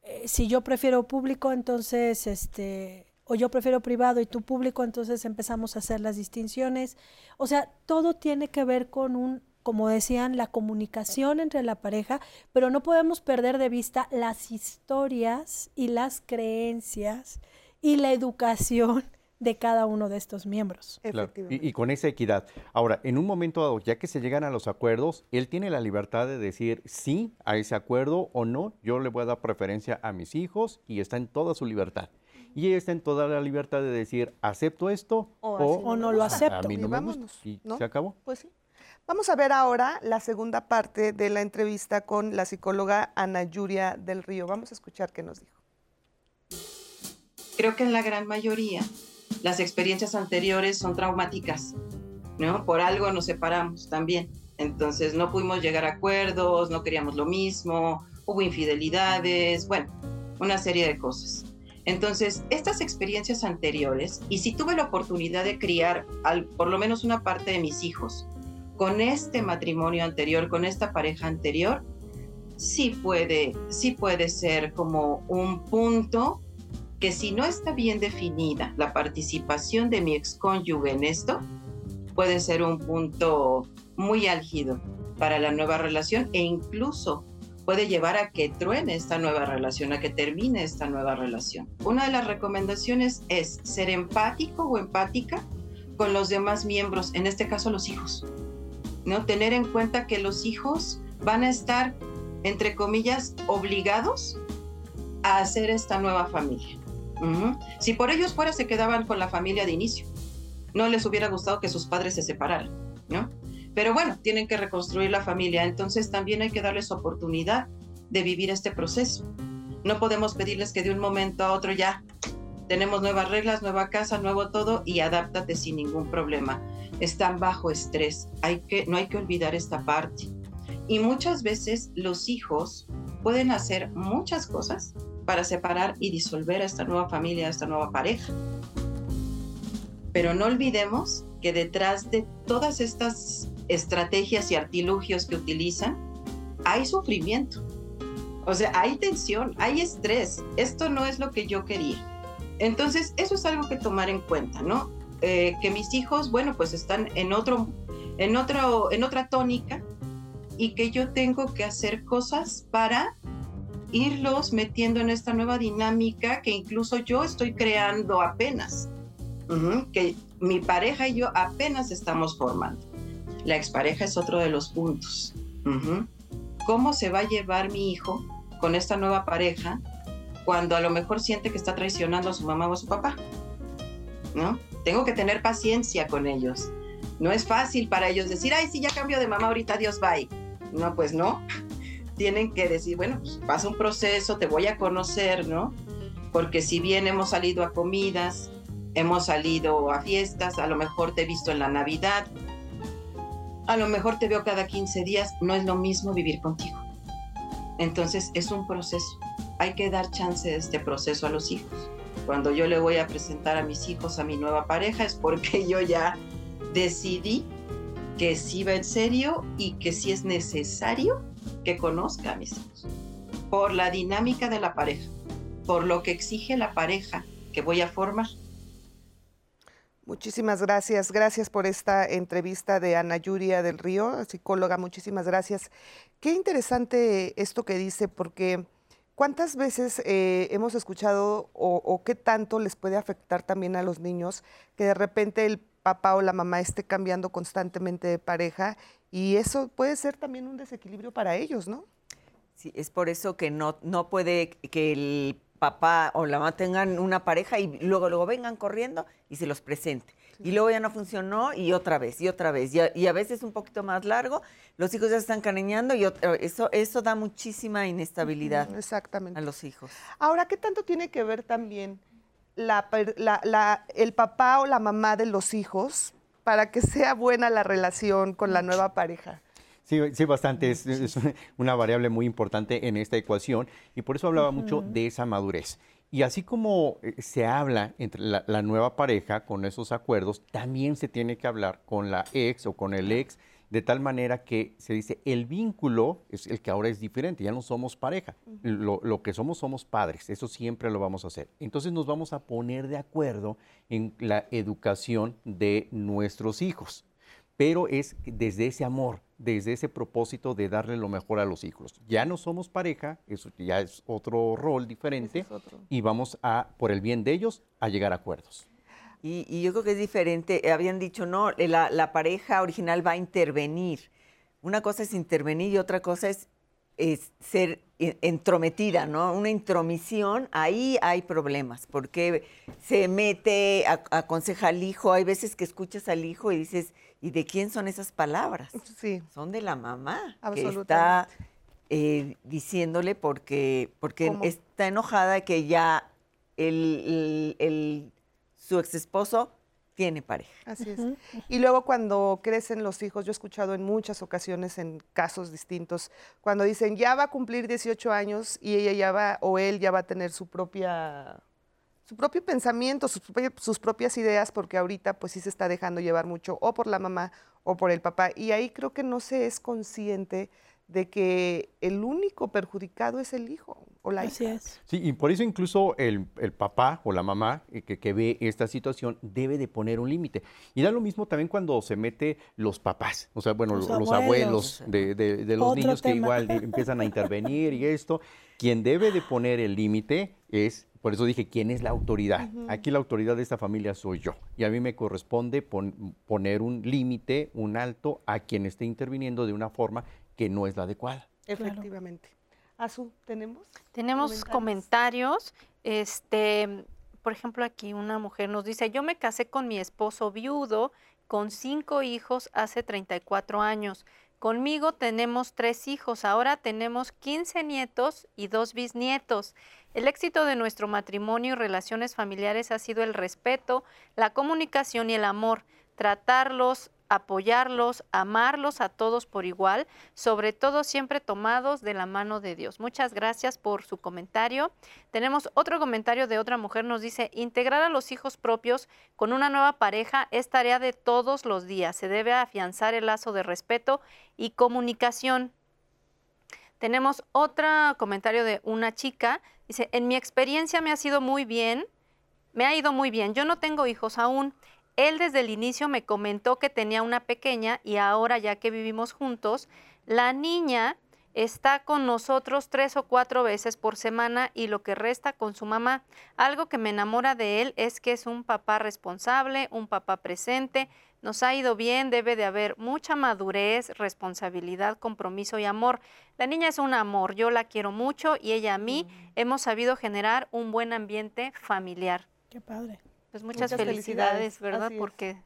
eh, si yo prefiero público, entonces este o yo prefiero privado y tú público, entonces empezamos a hacer las distinciones. O sea, todo tiene que ver con un como decían, la comunicación entre la pareja, pero no podemos perder de vista las historias y las creencias y la educación de cada uno de estos miembros. Y, con esa equidad. Ahora, en un momento dado, ya que se llegan a los acuerdos, él tiene la libertad de decir sí a ese acuerdo o no. Yo le voy a dar preferencia a mis hijos y está en toda su libertad. Y está en toda la libertad de decir acepto esto o, no lo acepto. A mí no me Y se acabó. Pues sí. Vamos a ver ahora la segunda parte de la entrevista con la psicóloga Ana Yuria del Río. Vamos a escuchar qué nos dijo. Creo que en la gran mayoría las experiencias anteriores son traumáticas, ¿no? Por algo nos separamos también. Entonces no pudimos llegar a acuerdos, no queríamos lo mismo, hubo infidelidades, bueno, una serie de cosas. Entonces, estas experiencias anteriores, y si tuve la oportunidad de criar al, por lo menos una parte de mis hijos con este matrimonio anterior, con esta pareja anterior, sí puede, sí puede ser como un punto que si no está bien definida la participación de mi excónyuge en esto, puede ser un punto muy álgido para la nueva relación e incluso puede llevar a que truene esta nueva relación, a que termine esta nueva relación. Una de las recomendaciones es ser empático o empática con los demás miembros, en este caso los hijos. ¿no? Tener en cuenta que los hijos van a estar, entre comillas, obligados a hacer esta nueva familia. Si por ellos fuera, se quedaban con la familia de inicio. No les hubiera gustado que sus padres se separaran, ¿no? Pero bueno, tienen que reconstruir la familia, entonces también hay que darles oportunidad de vivir este proceso. No podemos pedirles que de un momento a otro ya tenemos nuevas reglas, nueva casa, nuevo todo y adáptate sin ningún problema. Están bajo estrés, hay que, no hay que olvidar esta parte. Y muchas veces los hijos pueden hacer muchas cosas para separar y disolver a esta nueva familia, a esta nueva pareja. Pero no olvidemos que detrás de todas estas estrategias y artilugios que utilizan, hay sufrimiento. O sea, hay tensión, hay estrés. Esto no es lo que yo quería. Entonces, eso es algo que tomar en cuenta, ¿no? Eh, que mis hijos, bueno, pues están en otro, en otro, en otra tónica y que yo tengo que hacer cosas para irlos metiendo en esta nueva dinámica que incluso yo estoy creando apenas, que mi pareja y yo apenas estamos formando. La expareja es otro de los puntos. ¿Cómo se va a llevar mi hijo con esta nueva pareja cuando a lo mejor siente que está traicionando a su mamá o a su papá? ¿No? Tengo que tener paciencia con ellos. No es fácil para ellos decir, ay, sí, ya cambio de mamá, ahorita Dios bye. No, pues no. Tienen que decir, bueno, pues pasa un proceso, te voy a conocer, ¿no? Porque si bien hemos salido a comidas, hemos salido a fiestas, a lo mejor te he visto en la Navidad, a lo mejor te veo cada 15 días, no es lo mismo vivir contigo. Entonces es un proceso. Hay que dar chance de este proceso a los hijos. Cuando yo le voy a presentar a mis hijos a mi nueva pareja es porque yo ya decidí que sí va en serio y que sí es necesario que conozca a mis hijos. Por la dinámica de la pareja, por lo que exige la pareja que voy a formar. Muchísimas gracias. Gracias por esta entrevista de Ana Yuria del Río, psicóloga. Muchísimas gracias. Qué interesante esto que dice, porque ¿cuántas veces eh, hemos escuchado o, qué tanto les puede afectar también a los niños que de repente el papá o la mamá esté cambiando constantemente de pareja y eso puede ser también un desequilibrio para ellos, ¿no? Sí, es por eso que no, no puede que el papá o la mamá tengan una pareja y luego, luego vengan corriendo y se los presente. Y luego ya no funcionó y otra vez, y otra vez. Y a, veces un poquito más largo, los hijos ya están caneñando y eso, eso da muchísima inestabilidad Exactamente. a los hijos. Ahora, ¿qué tanto tiene que ver también la, el papá o la mamá de los hijos para que sea buena la relación con la nueva pareja? Sí, sí, bastante. Es, una variable muy importante en esta ecuación y por eso hablaba mucho de esa madurez. Y así como eh, se habla entre la, nueva pareja con esos acuerdos, también se tiene que hablar con la ex o con el ex, de tal manera que se dice, el vínculo es el que ahora es diferente, ya no somos pareja, lo, lo, que somos somos padres, eso siempre lo vamos a hacer. Entonces nos vamos a poner de acuerdo en la educación de nuestros hijos, pero es desde ese amor, desde ese propósito de darle lo mejor a los hijos. Ya no somos pareja, eso ya es otro rol diferente y vamos a, por el bien de ellos, a llegar a acuerdos. Y, yo creo que es diferente, habían dicho, no, la, la, pareja original va a intervenir. Una cosa es intervenir y otra cosa es, ser entrometida, ¿no? Una intromisión, ahí hay problemas, porque se mete, aconseja al hijo, hay veces que escuchas al hijo y dices, ¿Y de quién son esas palabras? Sí. Son de la mamá. Que está eh, diciéndole porque, porque está enojada que ya el, el, su ex esposo tiene pareja. Así es. Y luego cuando crecen los hijos, yo he escuchado en muchas ocasiones en casos distintos, cuando dicen ya va a cumplir 18 años y ella ya va o él ya va a tener su propia su propio pensamiento, sus, sus, propias ideas, porque ahorita pues sí se está dejando llevar mucho o por la mamá o por el papá. Y ahí creo que no se es consciente de que el único perjudicado es el hijo o la Así hija. es. Sí, y por eso incluso el, el papá o la mamá eh, que, que ve esta situación debe de poner un límite. Y da lo mismo también cuando se mete los papás, o sea, bueno, Los los, abuelos. abuelos de, de- de los Otro niños que igual empiezan a intervenir y esto. Quien debe de poner el límite es, por eso dije, ¿quién es la autoridad? Aquí la autoridad de esta familia soy yo. Y a mí me corresponde pon- poner un límite, un alto a quien esté interviniendo de una forma que no es la adecuada. Efectivamente. Azul, ¿tenemos? Tenemos comentarios. Este, por ejemplo, aquí una mujer nos dice, yo me casé con mi esposo viudo con cinco hijos hace 34 años. Conmigo tenemos tres hijos, ahora tenemos 15 nietos y dos bisnietos. El éxito de nuestro matrimonio y relaciones familiares ha sido el respeto, la comunicación y el amor. Tratarlos, apoyarlos, amarlos a todos por igual, sobre todo siempre tomados de la mano de Dios. Muchas gracias por su comentario. Tenemos otro comentario de otra mujer, nos dice, integrar a los hijos propios con una nueva pareja es tarea de todos los días. Se debe afianzar el lazo de respeto y comunicación. Tenemos otro comentario de una chica, dice, en mi experiencia me ha sido muy bien, me ha ido muy bien, yo no tengo hijos aún. Él desde el inicio me comentó que tenía una pequeña y ahora ya que vivimos juntos, la niña está con nosotros tres o cuatro veces por semana y lo que resta con su mamá. Algo que me enamora de él es que es un papá responsable, un papá presente, nos ha ido bien, debe de haber mucha madurez, responsabilidad, compromiso y amor. La niña es un amor, yo la quiero mucho y ella a mí hemos sabido generar un buen ambiente familiar. Qué padre. Pues muchas, Muchas felicidades, felicidades, ¿verdad? Porque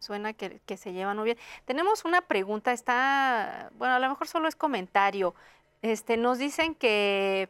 suena que, que se llevan muy bien. Tenemos una pregunta, está, bueno, a lo mejor solo es comentario. Este, nos dicen que,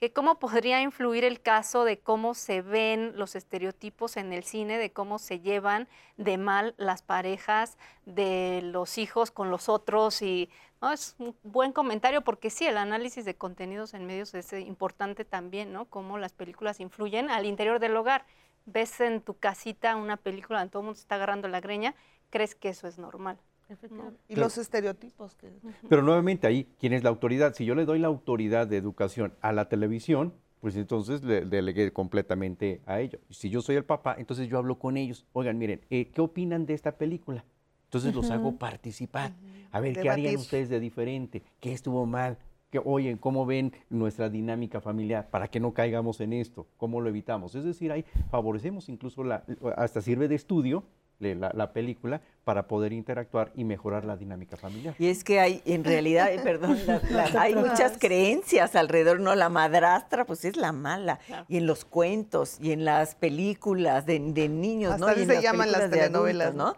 que cómo podría influir el caso de cómo se ven los estereotipos en el cine, de cómo se llevan de mal las parejas, de los hijos con los otros y ¿no? es un buen comentario porque sí, el análisis de contenidos en medios es eh, importante también, ¿no? Cómo las películas influyen al interior del hogar ves en tu casita una película donde todo el mundo se está agarrando la greña, crees que eso es normal. Y Claro. los estereotipos. Que... Pero nuevamente ahí, ¿quién es la autoridad? Si yo le doy la autoridad de educación a la televisión, pues entonces le delegué completamente a ellos. Si yo soy el papá, entonces yo hablo con ellos. Oigan, miren, eh, ¿qué opinan de esta película? Entonces los hago participar. A ver, ¿qué harían ustedes de diferente? ¿Qué estuvo mal? ¿Qué, oye, ¿cómo ven nuestra dinámica familiar? Para que no caigamos en esto. ¿Cómo lo evitamos? Es decir, ahí favorecemos incluso, la, hasta sirve de estudio la, la película para poder interactuar y mejorar la dinámica familiar. Y es que hay, en realidad, eh, perdón, la- la- hay muchas creencias alrededor, ¿no? La madrastra, pues es la mala. Claro. Y en los cuentos, y en las películas de, de niños, Hasta ¿no? así Y en se llaman las de adultos, telenovelas, ¿no? ¿no?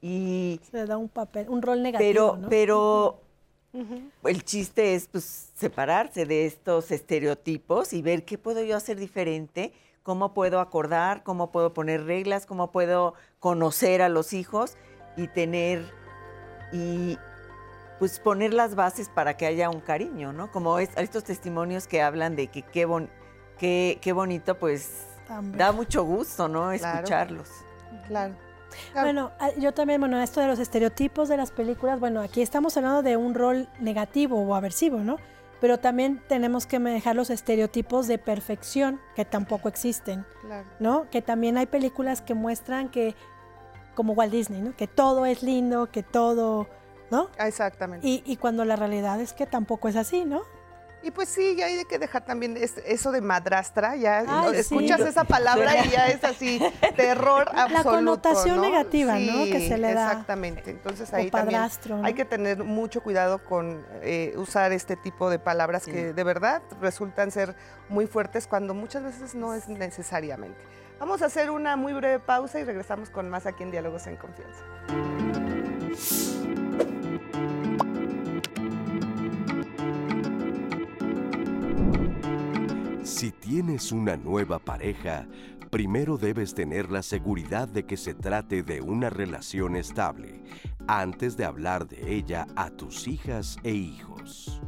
Y, Se le da un papel, un rol negativo, pero, ¿no? pero el chiste es, pues, separarse de estos estereotipos y ver qué puedo yo hacer diferente, cómo puedo acordar, cómo puedo poner reglas, cómo puedo conocer a los hijos y tener y pues poner las bases para que haya un cariño, ¿no? Como es, estos testimonios que hablan de que qué, bon- qué, qué bonito, pues También. da mucho gusto, ¿no? Claro. Escucharlos. Claro. Bueno, ah, yo también, bueno, esto de los estereotipos de las películas, bueno, aquí estamos hablando de un rol negativo o aversivo, ¿no? Pero también tenemos que manejar los estereotipos de perfección que tampoco existen, claro. ¿no? Que también hay películas que muestran que, como Walt Disney, ¿no? Que todo es lindo, que todo, ¿no? Ah, Exactamente. Y, y cuando la realidad es que tampoco es así, ¿no? Y pues sí, ya hay que dejar también es- eso de madrastra, ya Ay, ¿no? sí. escuchas esa palabra y ya es así, terror absoluto. connotación ¿no? negativa, ¿no? Que se le da. Exactamente, entonces ahí también hay que tener mucho cuidado con eh, usar este tipo de palabras que de verdad resultan ser muy fuertes cuando muchas veces no es necesariamente. Vamos a hacer una muy breve pausa y regresamos con más aquí en Diálogos en Confianza. Tienes una nueva pareja, primero debes tener la seguridad de que se trate de una relación estable, antes de hablar de ella a tus hijas e hijos.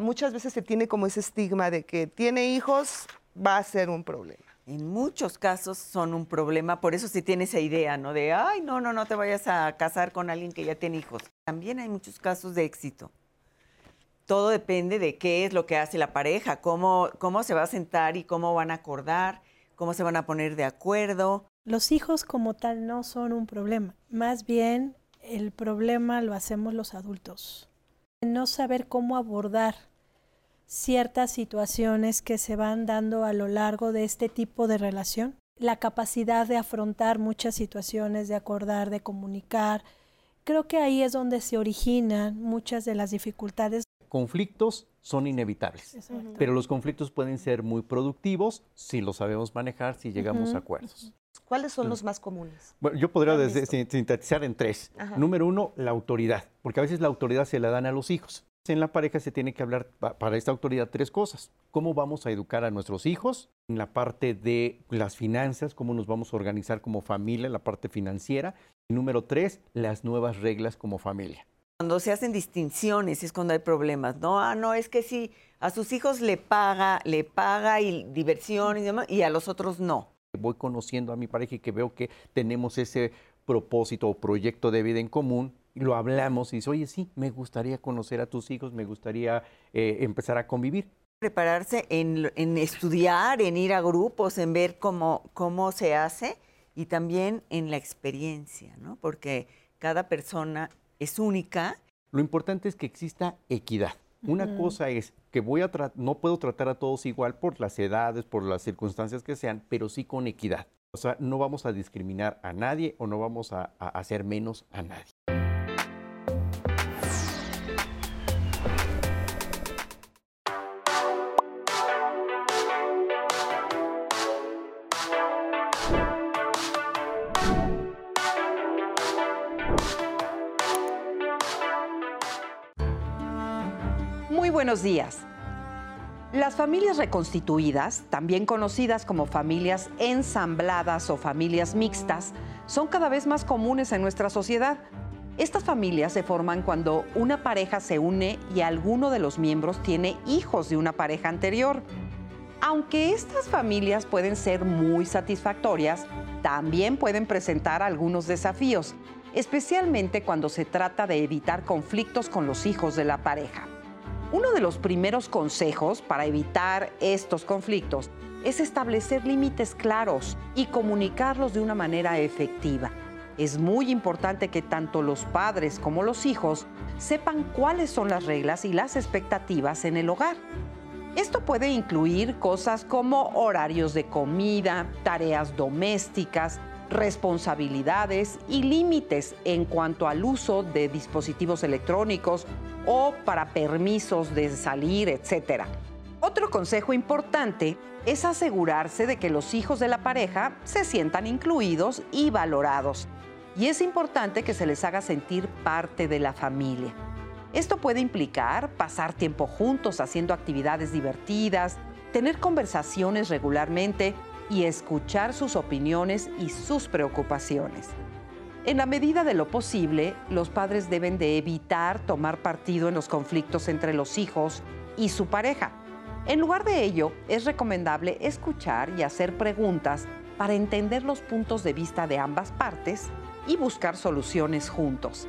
Muchas veces se tiene como ese estigma de que tiene hijos, va a ser un problema. En muchos casos son un problema, por eso sí tiene esa idea, ¿no? De, ay, no, no, no te vayas a casar con alguien que ya tiene hijos. También hay muchos casos de éxito. Todo depende de qué es lo que hace la pareja, cómo, cómo se va a sentar y cómo van a acordar, cómo se van a poner de acuerdo. Los hijos como tal no son un problema, más bien el problema lo hacemos los adultos. No saber cómo abordar ciertas situaciones que se van dando a lo largo de este tipo de relación. La capacidad de afrontar muchas situaciones, de acordar, de comunicar. Creo que ahí es donde se originan muchas de las dificultades. Conflictos son inevitables, pero los conflictos pueden ser muy productivos si los sabemos manejar, si llegamos a acuerdos. ¿Cuáles son los más comunes? Bueno, yo podría sintetizar en tres. Número uno, la autoridad, porque a veces la autoridad se la dan a los hijos. En la pareja se tiene que hablar para esta autoridad tres cosas. ¿Cómo vamos a educar a nuestros hijos? En la parte de las finanzas, cómo nos vamos a organizar como familia, la parte financiera. Y número tres, las nuevas reglas como familia. Cuando se hacen distinciones es cuando hay problemas, ¿no? Ah, no, es que si a sus hijos le paga, le paga y diversión y demás, y a los otros no. Voy conociendo a mi pareja y que veo que tenemos ese propósito o proyecto de vida en común, lo hablamos y dice, oye, sí, me gustaría conocer a tus hijos, me gustaría eh, empezar a convivir. Prepararse en, en, estudiar, en ir a grupos, en ver cómo, cómo se hace y también en la experiencia, ¿no? Porque cada persona es única. Lo importante es que exista equidad. Una cosa es que voy a no puedo tratar a todos igual por las edades, por las circunstancias que sean, pero sí con equidad. O sea, no vamos a discriminar a nadie o no vamos a hacer menos a nadie. Buenos días. Las familias reconstituidas, también conocidas como familias ensambladas o familias mixtas, son cada vez más comunes en nuestra sociedad. Estas familias se forman cuando una pareja se une y alguno de los miembros tiene hijos de una pareja anterior. Aunque estas familias pueden ser muy satisfactorias, también pueden presentar algunos desafíos, especialmente cuando se trata de evitar conflictos con los hijos de la pareja. Uno de los primeros consejos para evitar estos conflictos es establecer límites claros y comunicarlos de una manera efectiva. Es muy importante que tanto los padres como los hijos sepan cuáles son las reglas y las expectativas en el hogar. Esto puede incluir cosas como horarios de comida, tareas domésticas, responsabilidades y límites en cuanto al uso de dispositivos electrónicos o para permisos de salir, etc. Otro consejo importante es asegurarse de que los hijos de la pareja se sientan incluidos y valorados. Y es importante que se les haga sentir parte de la familia. Esto puede implicar pasar tiempo juntos haciendo actividades divertidas, tener conversaciones regularmente y escuchar sus opiniones y sus preocupaciones. En la medida de lo posible, los padres deben de evitar tomar partido en los conflictos entre los hijos y su pareja. En lugar de ello, es recomendable escuchar y hacer preguntas para entender los puntos de vista de ambas partes y buscar soluciones juntos.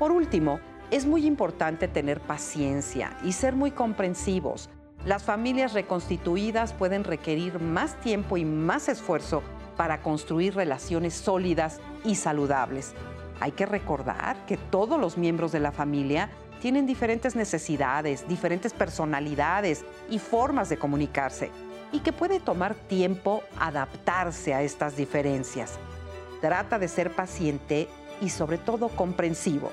Por último, es muy importante tener paciencia y ser muy comprensivos las familias reconstituidas pueden requerir más tiempo y más esfuerzo para construir relaciones sólidas y saludables. Hay que recordar que todos los miembros de la familia tienen diferentes necesidades, diferentes personalidades y formas de comunicarse y que puede tomar tiempo adaptarse a estas diferencias. Trata de ser paciente y sobre todo comprensivo.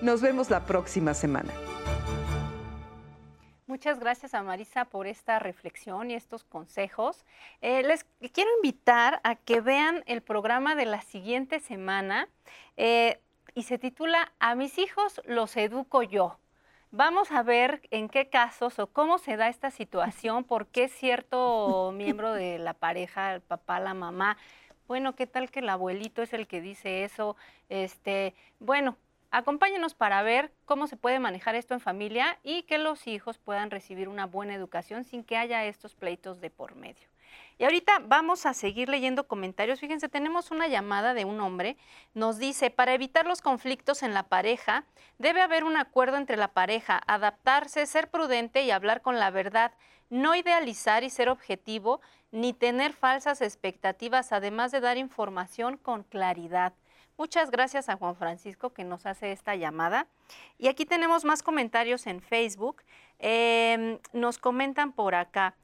Nos vemos la próxima semana. Muchas gracias a Marisa por esta reflexión y estos consejos. Eh, les quiero invitar a que vean el programa de la siguiente semana. Eh, y se titula A mis hijos los educo yo. Vamos a ver en qué casos o cómo se da esta situación, por qué cierto miembro de la pareja, el papá, la mamá, bueno, ¿qué tal que el abuelito es el que dice eso? Este, bueno, acompáñenos para ver cómo se puede manejar esto en familia y que los hijos puedan recibir una buena educación sin que haya estos pleitos de por medio. Y ahorita vamos a seguir leyendo comentarios. Fíjense, tenemos una llamada de un hombre. Nos dice, para evitar los conflictos en la pareja, debe haber un acuerdo entre la pareja, adaptarse, ser prudente y hablar con la verdad, no idealizar y ser objetivo, ni tener falsas expectativas, además de dar información con claridad. Muchas gracias a Juan Francisco que nos hace esta llamada. Y aquí tenemos más comentarios en Facebook. Em, nos comentan por acá.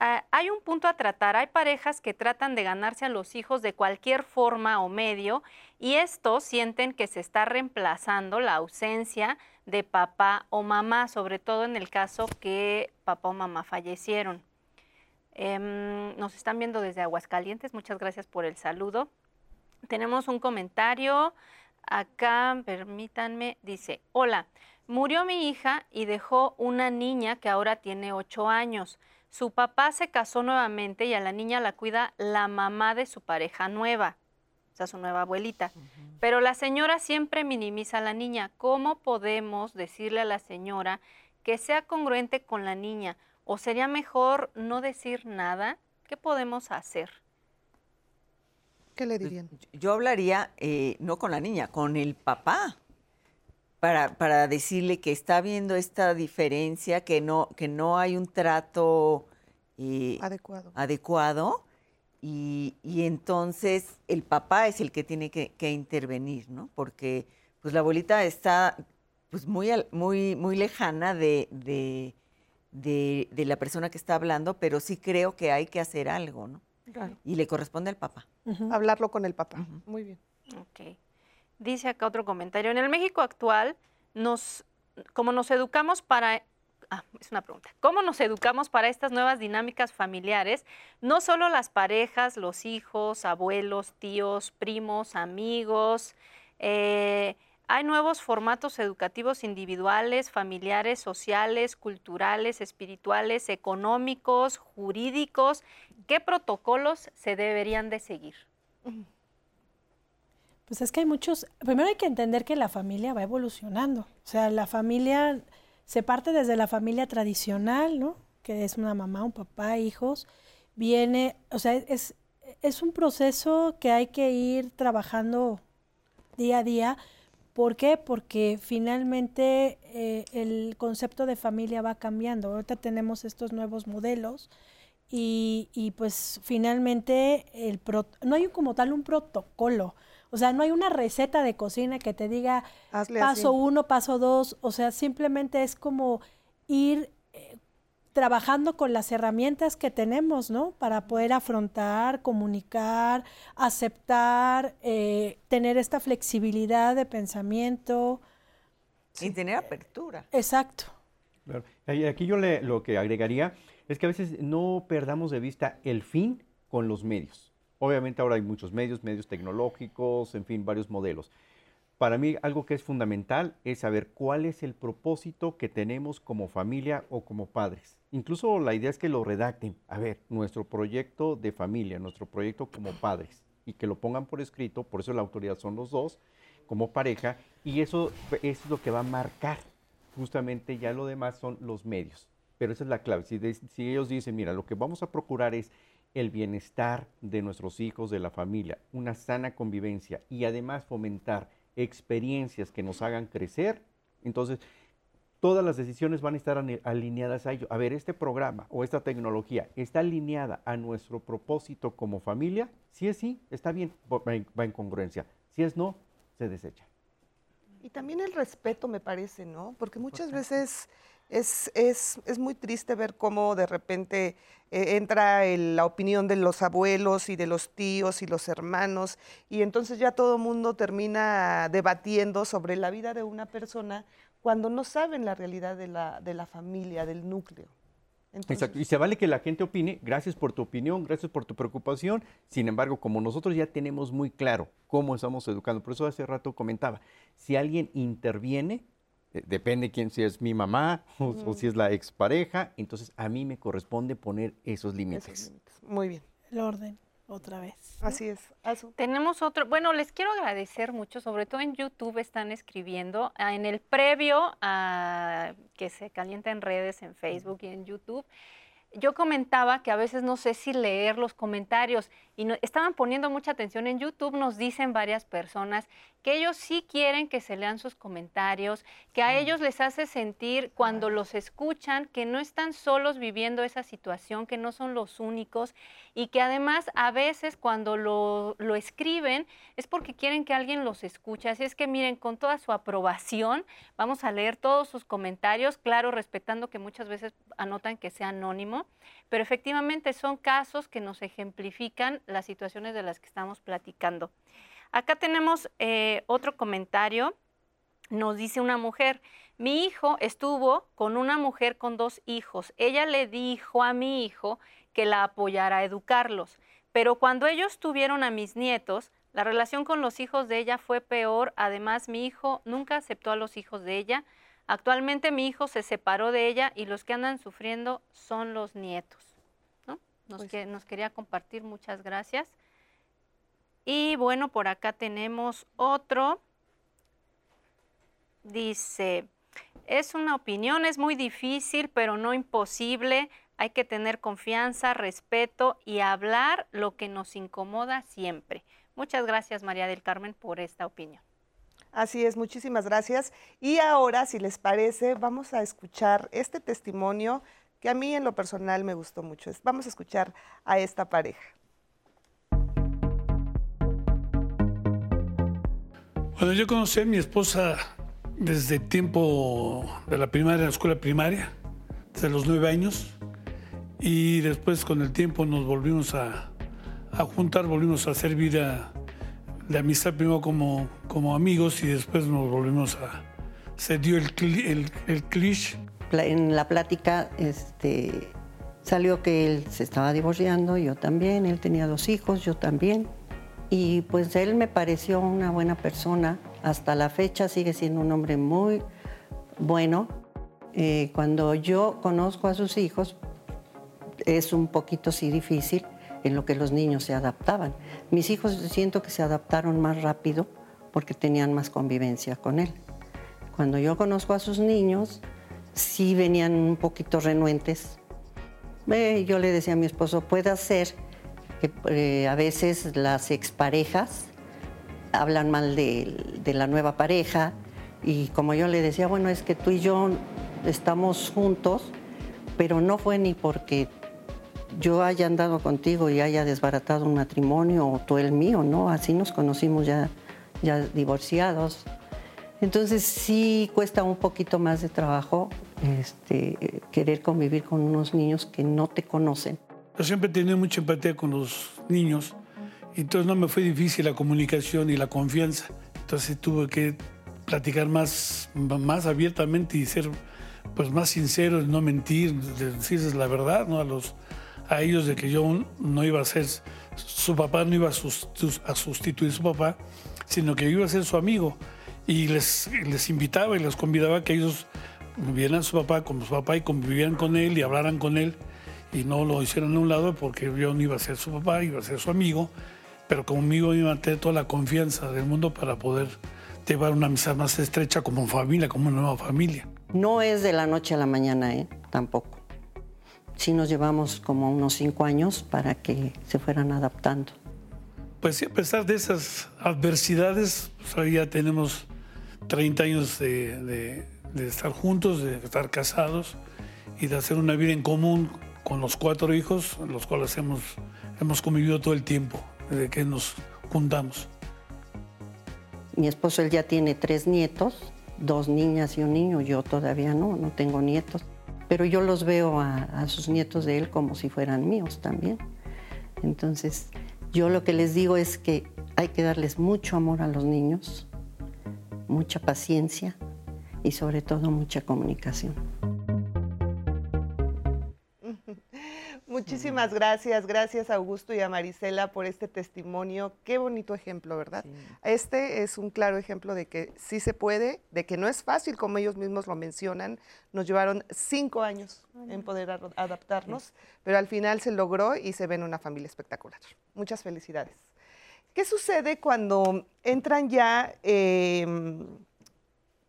Ah, hay un punto a tratar. Hay parejas que tratan de ganarse a los hijos de cualquier forma o medio y estos sienten que se está reemplazando la ausencia de papá o mamá, sobre todo en el caso que papá o mamá fallecieron. Em, nos están viendo desde Aguascalientes. Muchas gracias por el saludo. Tenemos un comentario acá, permítanme, dice, hola, murió mi hija y dejó una niña que ahora tiene ocho años. Su papá se casó nuevamente y a la niña la cuida la mamá de su pareja nueva, o sea, su nueva abuelita. Pero la señora siempre minimiza a la niña. ¿Cómo podemos decirle a la señora que sea congruente con la niña? ¿O sería mejor no decir nada? ¿Qué podemos hacer? ¿Qué le dirían? Yo hablaría, eh, no con la niña, con el papá. Para, para, decirle que está viendo esta diferencia, que no, que no hay un trato eh, adecuado. adecuado y, y, entonces el papá es el que tiene que, que, intervenir, ¿no? Porque pues la abuelita está pues muy, muy, muy lejana de, de, de, de, la persona que está hablando, pero sí creo que hay que hacer algo, ¿no? Claro. Y le corresponde al papá. Uh -huh. Hablarlo con el papá. Uh -huh. Muy bien. Ok. Dice acá otro comentario. En el México actual, nos, como nos educamos para... Ah, es una pregunta. ¿Cómo nos educamos para estas nuevas dinámicas familiares? No solo las parejas, los hijos, abuelos, tíos, primos, amigos. Eh, hay nuevos formatos educativos individuales, familiares, sociales, culturales, espirituales, económicos, jurídicos. ¿Qué protocolos se deberían de seguir? Pues es que hay muchos, primero hay que entender que la familia va evolucionando, o sea, la familia se parte desde la familia tradicional, ¿no? Que es una mamá, un papá, hijos, viene, o sea, es, es un proceso que hay que ir trabajando día a día. ¿Por qué? Porque finalmente eh, el concepto de familia va cambiando. Ahorita tenemos estos nuevos modelos y, y pues finalmente el pro, no hay como tal un protocolo. O sea, no hay una receta de cocina que te diga Hazle paso así. uno, paso dos. O sea, simplemente es como ir eh, trabajando con las herramientas que tenemos, ¿no? Para poder afrontar, comunicar, aceptar, eh, tener esta flexibilidad de pensamiento. Y tener apertura. Exacto. Claro. Aquí yo le, lo que agregaría es que a veces no perdamos de vista el fin con los medios. Obviamente ahora hay muchos medios, medios tecnológicos, en fin, varios modelos. Para mí algo que es fundamental es saber cuál es el propósito que tenemos como familia o como padres. Incluso la idea es que lo redacten. A ver, nuestro proyecto de familia, nuestro proyecto como padres, y que lo pongan por escrito, por eso la autoridad son los dos, como pareja, y eso, eso es lo que va a marcar. Justamente ya lo demás son los medios. Pero esa es la clave. Si, de, si ellos dicen, mira, lo que vamos a procurar es el bienestar de nuestros hijos, de la familia, una sana convivencia y además fomentar experiencias que nos hagan crecer, entonces todas las decisiones van a estar alineadas a ello. A ver, este programa o esta tecnología está alineada a nuestro propósito como familia. Si es sí, está bien, va en congruencia. Si es no, se desecha. Y también el respeto, me parece, ¿no? Porque muchas veces es, es, es, muy triste ver cómo de repente eh, entra el, la opinión de los abuelos y de los tíos y los hermanos y entonces ya todo el mundo termina debatiendo sobre la vida de una persona cuando no saben la realidad de la, de la familia, del núcleo. Exacto, y se vale que la gente opine, gracias por tu opinión, gracias por tu preocupación, sin embargo, como nosotros ya tenemos muy claro cómo estamos educando, por eso hace rato comentaba, si alguien interviene, depende quién, si es mi mamá o, si es la expareja, entonces a mí me corresponde poner esos límites. Muy bien. El orden otra vez. Así es. Tenemos otro, bueno, les quiero agradecer mucho, sobre todo en YouTube están escribiendo, ah, en el previo a que se calienta en redes, en Facebook y en YouTube, yo comentaba que a veces no sé si leer los comentarios y no, estaban poniendo mucha atención en YouTube, nos dicen varias personas que ellos sí quieren que se lean sus comentarios, que a ellos les hace sentir cuando los escuchan que no están solos viviendo esa situación, que no son los únicos y que además a veces cuando lo, lo escriben es porque quieren que alguien los escuche. Así es que miren, con toda su aprobación, vamos a leer todos sus comentarios, claro, respetando que muchas veces anotan que sea anónimo, pero efectivamente son casos que nos ejemplifican las situaciones de las que estamos platicando. Acá tenemos eh, otro comentario. Nos dice una mujer, mi hijo estuvo con una mujer con dos hijos. Ella le dijo a mi hijo que la apoyara a educarlos. Pero cuando ellos tuvieron a mis nietos, la relación con los hijos de ella fue peor. Además, mi hijo nunca aceptó a los hijos de ella. Actualmente mi hijo se separó de ella y los que andan sufriendo son los nietos. Nos, pues que, nos quería compartir, muchas gracias. Y bueno, por acá tenemos otro. Dice, es una opinión, es muy difícil, pero no imposible. Hay que tener confianza, respeto y hablar lo que nos incomoda siempre. Muchas gracias, María del Carmen, por esta opinión. Así es, muchísimas gracias. Y ahora, si les parece, vamos a escuchar este testimonio que a mí en lo personal me gustó mucho. Vamos a escuchar a esta pareja. Bueno, yo conocí a mi esposa desde tiempo de la primaria, la escuela primaria, desde los nueve años. Y después con el tiempo nos volvimos a, juntar, volvimos a hacer vida de amistad primero como, como amigos y después nos volvimos a... Se dio el, el, el cliché. En la plática este, salió que él se estaba divorciando, yo también, él tenía dos hijos, yo también. Y pues él me pareció una buena persona. Hasta la fecha sigue siendo un hombre muy bueno. Eh, cuando yo conozco a sus hijos, es un poquito sí difícil en lo que los niños se adaptaban. Mis hijos siento que se adaptaron más rápido porque tenían más convivencia con él. Cuando yo conozco a sus niños, sí venían un poquito renuentes. Eh, yo le decía a mi esposo, puede ser que eh, a veces las exparejas hablan mal de, la nueva pareja y como yo le decía, bueno, es que tú y yo estamos juntos, pero no fue ni porque yo haya andado contigo y haya desbaratado un matrimonio o tú el mío, ¿no? Así nos conocimos ya, ya divorciados. Entonces sí cuesta un poquito más de trabajo este, querer convivir con unos niños que no te conocen. Yo siempre he tenido mucha empatía con los niños, entonces no me fue difícil la comunicación y la confianza. Entonces tuve que platicar más, más abiertamente y ser pues, más sincero, no mentir, decirles la verdad ¿no? a, los, a ellos de que yo no iba a ser su papá, no iba a, sustituir a su papá, sino que iba a ser su amigo. Y les, les invitaba y les convidaba a que ellos vieran a su papá como su papá y convivieran con él y hablaran con él y no lo hicieron a un lado porque yo no iba a ser su papá, iba a ser su amigo, pero conmigo iba a tener toda la confianza del mundo para poder llevar una amistad más estrecha como familia, como una nueva familia. No es de la noche a la mañana, ¿eh? tampoco. Sí nos llevamos como unos cinco años para que se fueran adaptando. Pues sí, a pesar de esas adversidades, pues ya tenemos 30 años de, de estar juntos, de estar casados y de hacer una vida en común con los cuatro hijos, los cuales hemos, hemos convivido todo el tiempo, desde que nos juntamos. Mi esposo, él ya tiene tres nietos, dos niñas y un niño, yo todavía no, no tengo nietos, pero yo los veo a, sus nietos de él como si fueran míos también. Entonces, yo lo que les digo es que hay que darles mucho amor a los niños, mucha paciencia y sobre todo mucha comunicación. Muchísimas gracias, gracias a Augusto y a Marisela por este testimonio. Qué bonito ejemplo, ¿verdad? Este es un claro ejemplo de que sí se puede, de que no es fácil, como ellos mismos lo mencionan. Nos llevaron cinco años en poder adaptarnos, pero al final se logró y se ven una familia espectacular. Muchas felicidades. ¿Qué sucede cuando entran ya... Em,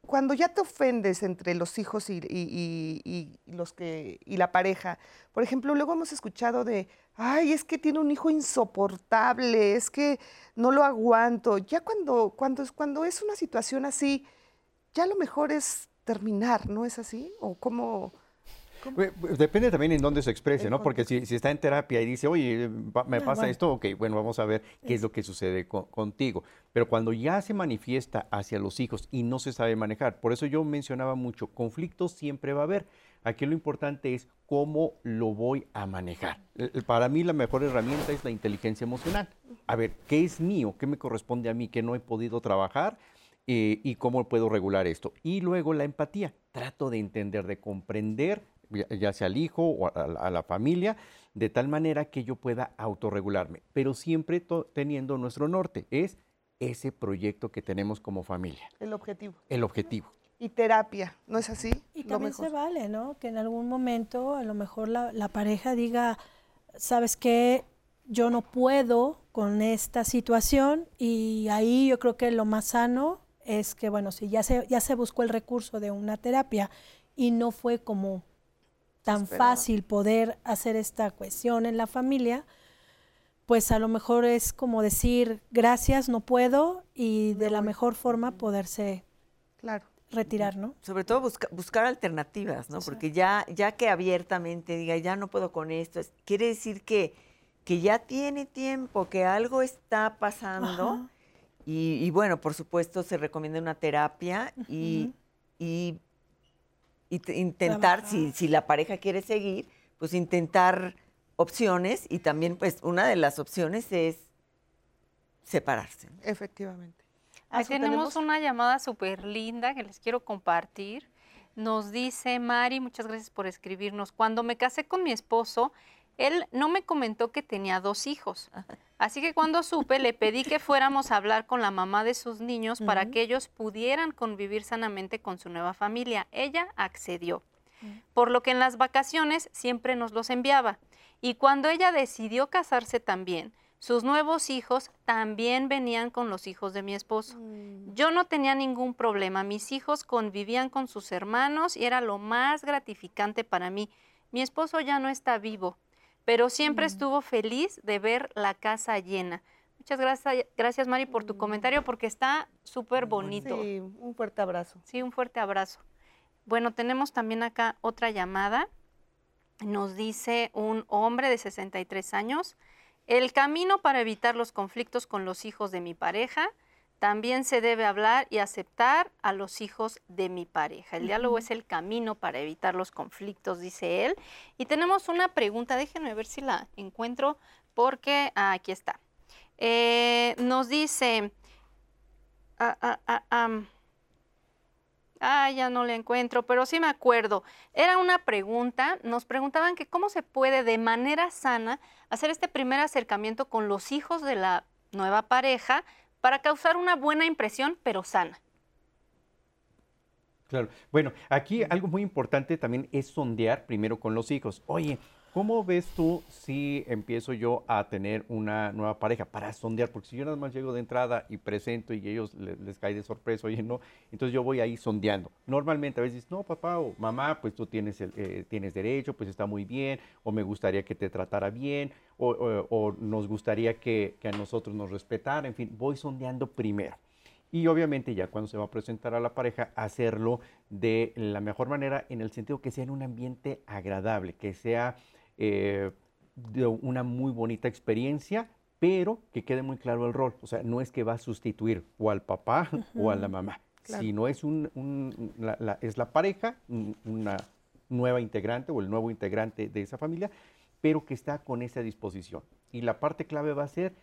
cuando ya te ofendes entre los hijos y, los que, y la pareja, por ejemplo, luego hemos escuchado de, ay, es que tiene un hijo insoportable, es que no lo aguanto. Ya cuando, cuando, cuando es una situación así, ya lo mejor es terminar, ¿no es así? ¿O cómo, Depende también en dónde se exprese, ¿no? Porque si, está en terapia y dice, oye, me pasa esto, ok, bueno, vamos a ver qué es lo que sucede contigo. Pero cuando ya se manifiesta hacia los hijos y no se sabe manejar, por eso yo mencionaba mucho, conflictos siempre va a haber. Aquí lo importante es cómo lo voy a manejar. Para mí la mejor herramienta es la inteligencia emocional. A ver, ¿qué es mío? ¿Qué me corresponde a mí que no he podido trabajar? Eh, y cómo puedo regular esto. Y luego la empatía. Trato de entender, de comprender ya sea al hijo o a, la familia, de tal manera que yo pueda autorregularme, pero siempre teniendo nuestro norte, es ese proyecto que tenemos como familia. El objetivo. El objetivo. Y terapia, ¿no es así? Y también se vale, ¿no? Que en algún momento a lo mejor la, la pareja diga, ¿sabes qué? Yo no puedo con esta situación y ahí yo creo que lo más sano es que, bueno, si ya se, ya se buscó el recurso de una terapia y no fue como tan fácil poder hacer esta cuestión en la familia, pues a lo mejor es como decir gracias, no puedo y de la mejor forma poderse claro. retirar, ¿no? Sobre todo buscar alternativas, ¿no? Porque ya, ya que abiertamente diga, ya no puedo con esto, quiere decir que, que ya tiene tiempo, que algo está pasando. Y, bueno, por supuesto se recomienda una terapia y, y intentar, si, si la pareja quiere seguir, pues intentar opciones y también pues una de las opciones es separarse. Efectivamente. Ahí tenemos, una llamada súper linda que les quiero compartir. Nos dice Mari, muchas gracias por escribirnos. Cuando me casé con mi esposo, él no me comentó que tenía dos hijos. Así que cuando supe, le pedí que fuéramos a hablar con la mamá de sus niños para que ellos pudieran convivir sanamente con su nueva familia. Ella accedió, por lo que en las vacaciones siempre nos los enviaba. Y cuando ella decidió casarse también, sus nuevos hijos también venían con los hijos de mi esposo. Mm. Yo no tenía ningún problema, mis hijos convivían con sus hermanos y era lo más gratificante para mí. Mi esposo ya no está vivo, pero siempre estuvo feliz de ver la casa llena. Muchas gracias, gracias Mari por tu comentario porque está súper bonito. Sí, un fuerte abrazo. Sí, un fuerte abrazo. Bueno, tenemos también acá otra llamada. Nos dice un hombre de 63 años, el camino para evitar los conflictos con los hijos de mi pareja también se debe hablar y aceptar a los hijos de mi pareja. El diálogo es el camino para evitar los conflictos, dice él. Y tenemos una pregunta, déjenme ver si la encuentro, porque ah, aquí está. Eh, nos dice, ah, ah, ah, ya no la encuentro, pero sí me acuerdo. Era una pregunta, nos preguntaban que cómo se puede de manera sana hacer este primer acercamiento con los hijos de la nueva pareja para causar una buena impresión, pero sana. Claro. Bueno, aquí algo muy importante también es sondear primero con los hijos. Oye, ¿Cómo ves tú si empiezo yo a tener una nueva pareja para sondear? Porque si yo nada más llego de entrada y presento y ellos les, cae de sorpresa, oye, no, entonces yo voy ahí sondeando. Normalmente a veces, no, papá o mamá, pues tú tienes, el, eh, tienes derecho, pues está muy bien, o me gustaría que te tratara bien, o, nos gustaría que, que a nosotros nos respetara, en fin, voy sondeando primero. Y obviamente ya cuando se va a presentar a la pareja, hacerlo de la mejor manera en el sentido que sea en un ambiente agradable, que sea eh, de una muy bonita experiencia, pero que quede muy claro el rol. O sea, no es que va a sustituir o al papá o a la mamá, sino es, un, la, es la pareja, una nueva integrante o el nuevo integrante de esa familia, pero que está con esa disposición. Y la parte clave va a ser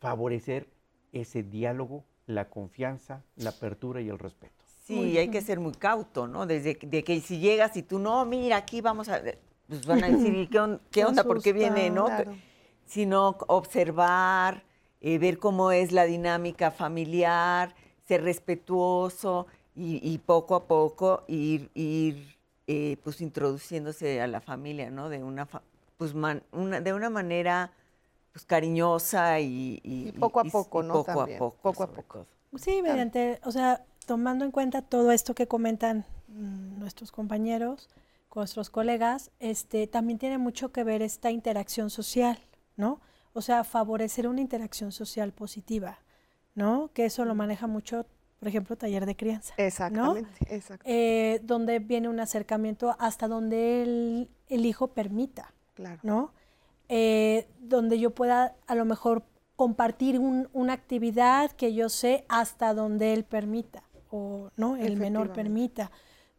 favorecer ese diálogo, la confianza, la apertura y el respeto. Sí, hay que ser muy cauto, ¿no? Desde de que si llegas y tú no, mira, aquí vamos a pues van a decir, ¿y qué, on- qué onda? ¿Por qué viene, no? Claro. Sino observar, eh, ver cómo es la dinámica familiar, ser respetuoso y, y poco a poco ir, ir eh, pues introduciéndose a la familia, ¿no? De una, fa- pues man- una- de una manera pues cariñosa y, y- Y poco a poco, y ¿no? Poco También, a poco. poco a poco. todo. Sí, mediante, o sea, tomando en cuenta todo esto que comentan mm, nuestros compañeros, con nuestros colegas, este, también tiene mucho que ver esta interacción social, ¿no? O sea, favorecer una interacción social positiva, ¿no? Que eso lo maneja mucho, por ejemplo, taller de crianza. Exactamente, exacto. Eh, donde viene un acercamiento hasta donde el, el hijo permita, Claro. ¿no? Eh, donde yo pueda a lo mejor compartir un- una actividad que yo sé hasta donde él permita, o no, el menor permita,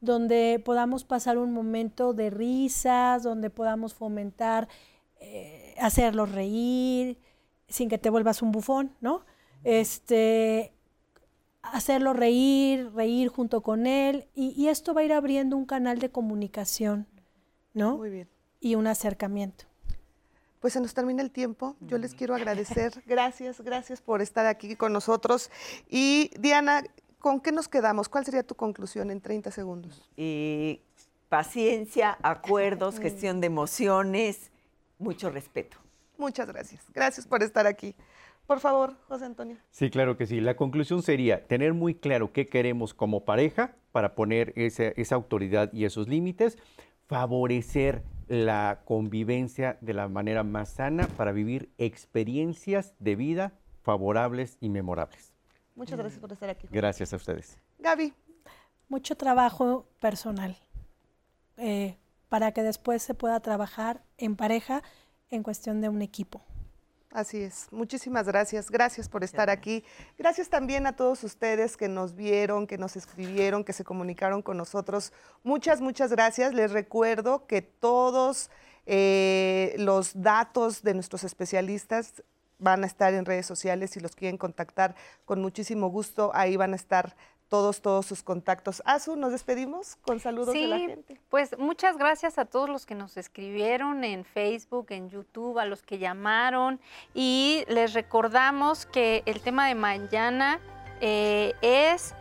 donde podamos pasar un momento de risas, donde podamos fomentar, eh, hacerlo reír, sin que te vuelvas un bufón, ¿no? Este, hacerlo reír, reír junto con él, y, y esto va a ir abriendo un canal de comunicación, ¿no? Muy bien. Y un acercamiento. Pues se nos termina el tiempo. Yo les quiero agradecer. Gracias, gracias por estar aquí con nosotros. Y Diana, ¿con qué nos quedamos? ¿Cuál sería tu conclusión en 30 segundos? Y paciencia, acuerdos, gestión de emociones, mucho respeto. Muchas gracias. Gracias por estar aquí. Por favor, José Antonio. Sí, claro que sí. La conclusión sería tener muy claro qué queremos como pareja para poner ese- esa autoridad y esos límites, favorecer la convivencia de la manera más sana para vivir experiencias de vida favorables y memorables. Muchas gracias por estar aquí. Gracias a ustedes. Gaby. Mucho trabajo personal eh, para que después se pueda trabajar en pareja en cuestión de un equipo. Así es. Muchísimas gracias. Gracias por estar aquí. Gracias también a todos ustedes que nos vieron, que nos escribieron, que se comunicaron con nosotros. Muchas, muchas gracias. Les recuerdo que todos eh, los datos de nuestros especialistas van a estar en redes sociales. Si los quieren contactar, con muchísimo gusto, ahí van a estar todos, todos sus contactos. Azu, nos despedimos con saludos de la Sí, gente. pues muchas gracias a todos los que nos escribieron en Facebook, en YouTube, a los que llamaron y les recordamos que el tema de mañana eh, es,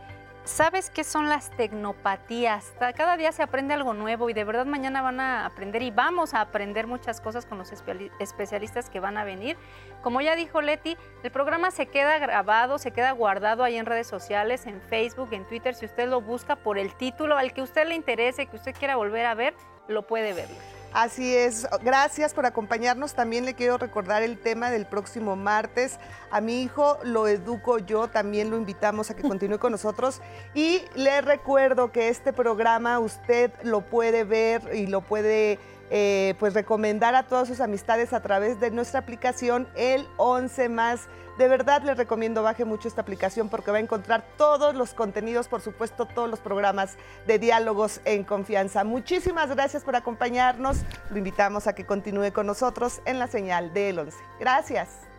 ¿sabes qué son las tecnopatías? Cada día se aprende algo nuevo y de verdad mañana van a aprender y vamos a aprender muchas cosas con los espe- especialistas que van a venir. Como ya dijo Leti, el programa se queda grabado, se queda guardado ahí en redes sociales, en Facebook, en Twitter. Si usted lo busca por el título al que usted le interese, que usted quiera volver a ver, lo puede ver. Así es, gracias por acompañarnos. También le quiero recordar el tema del próximo martes. A mi hijo lo educo yo, también lo invitamos a que continúe con nosotros. Y le recuerdo que este programa usted lo puede ver y lo puede eh, pues recomendar a todas sus amistades a través de nuestra aplicación El 11 más. De verdad les recomiendo baje mucho esta aplicación porque va a encontrar todos los contenidos, por supuesto, todos los programas de diálogos en confianza. Muchísimas gracias por acompañarnos. Lo invitamos a que continúe con nosotros en la señal del 11. Gracias.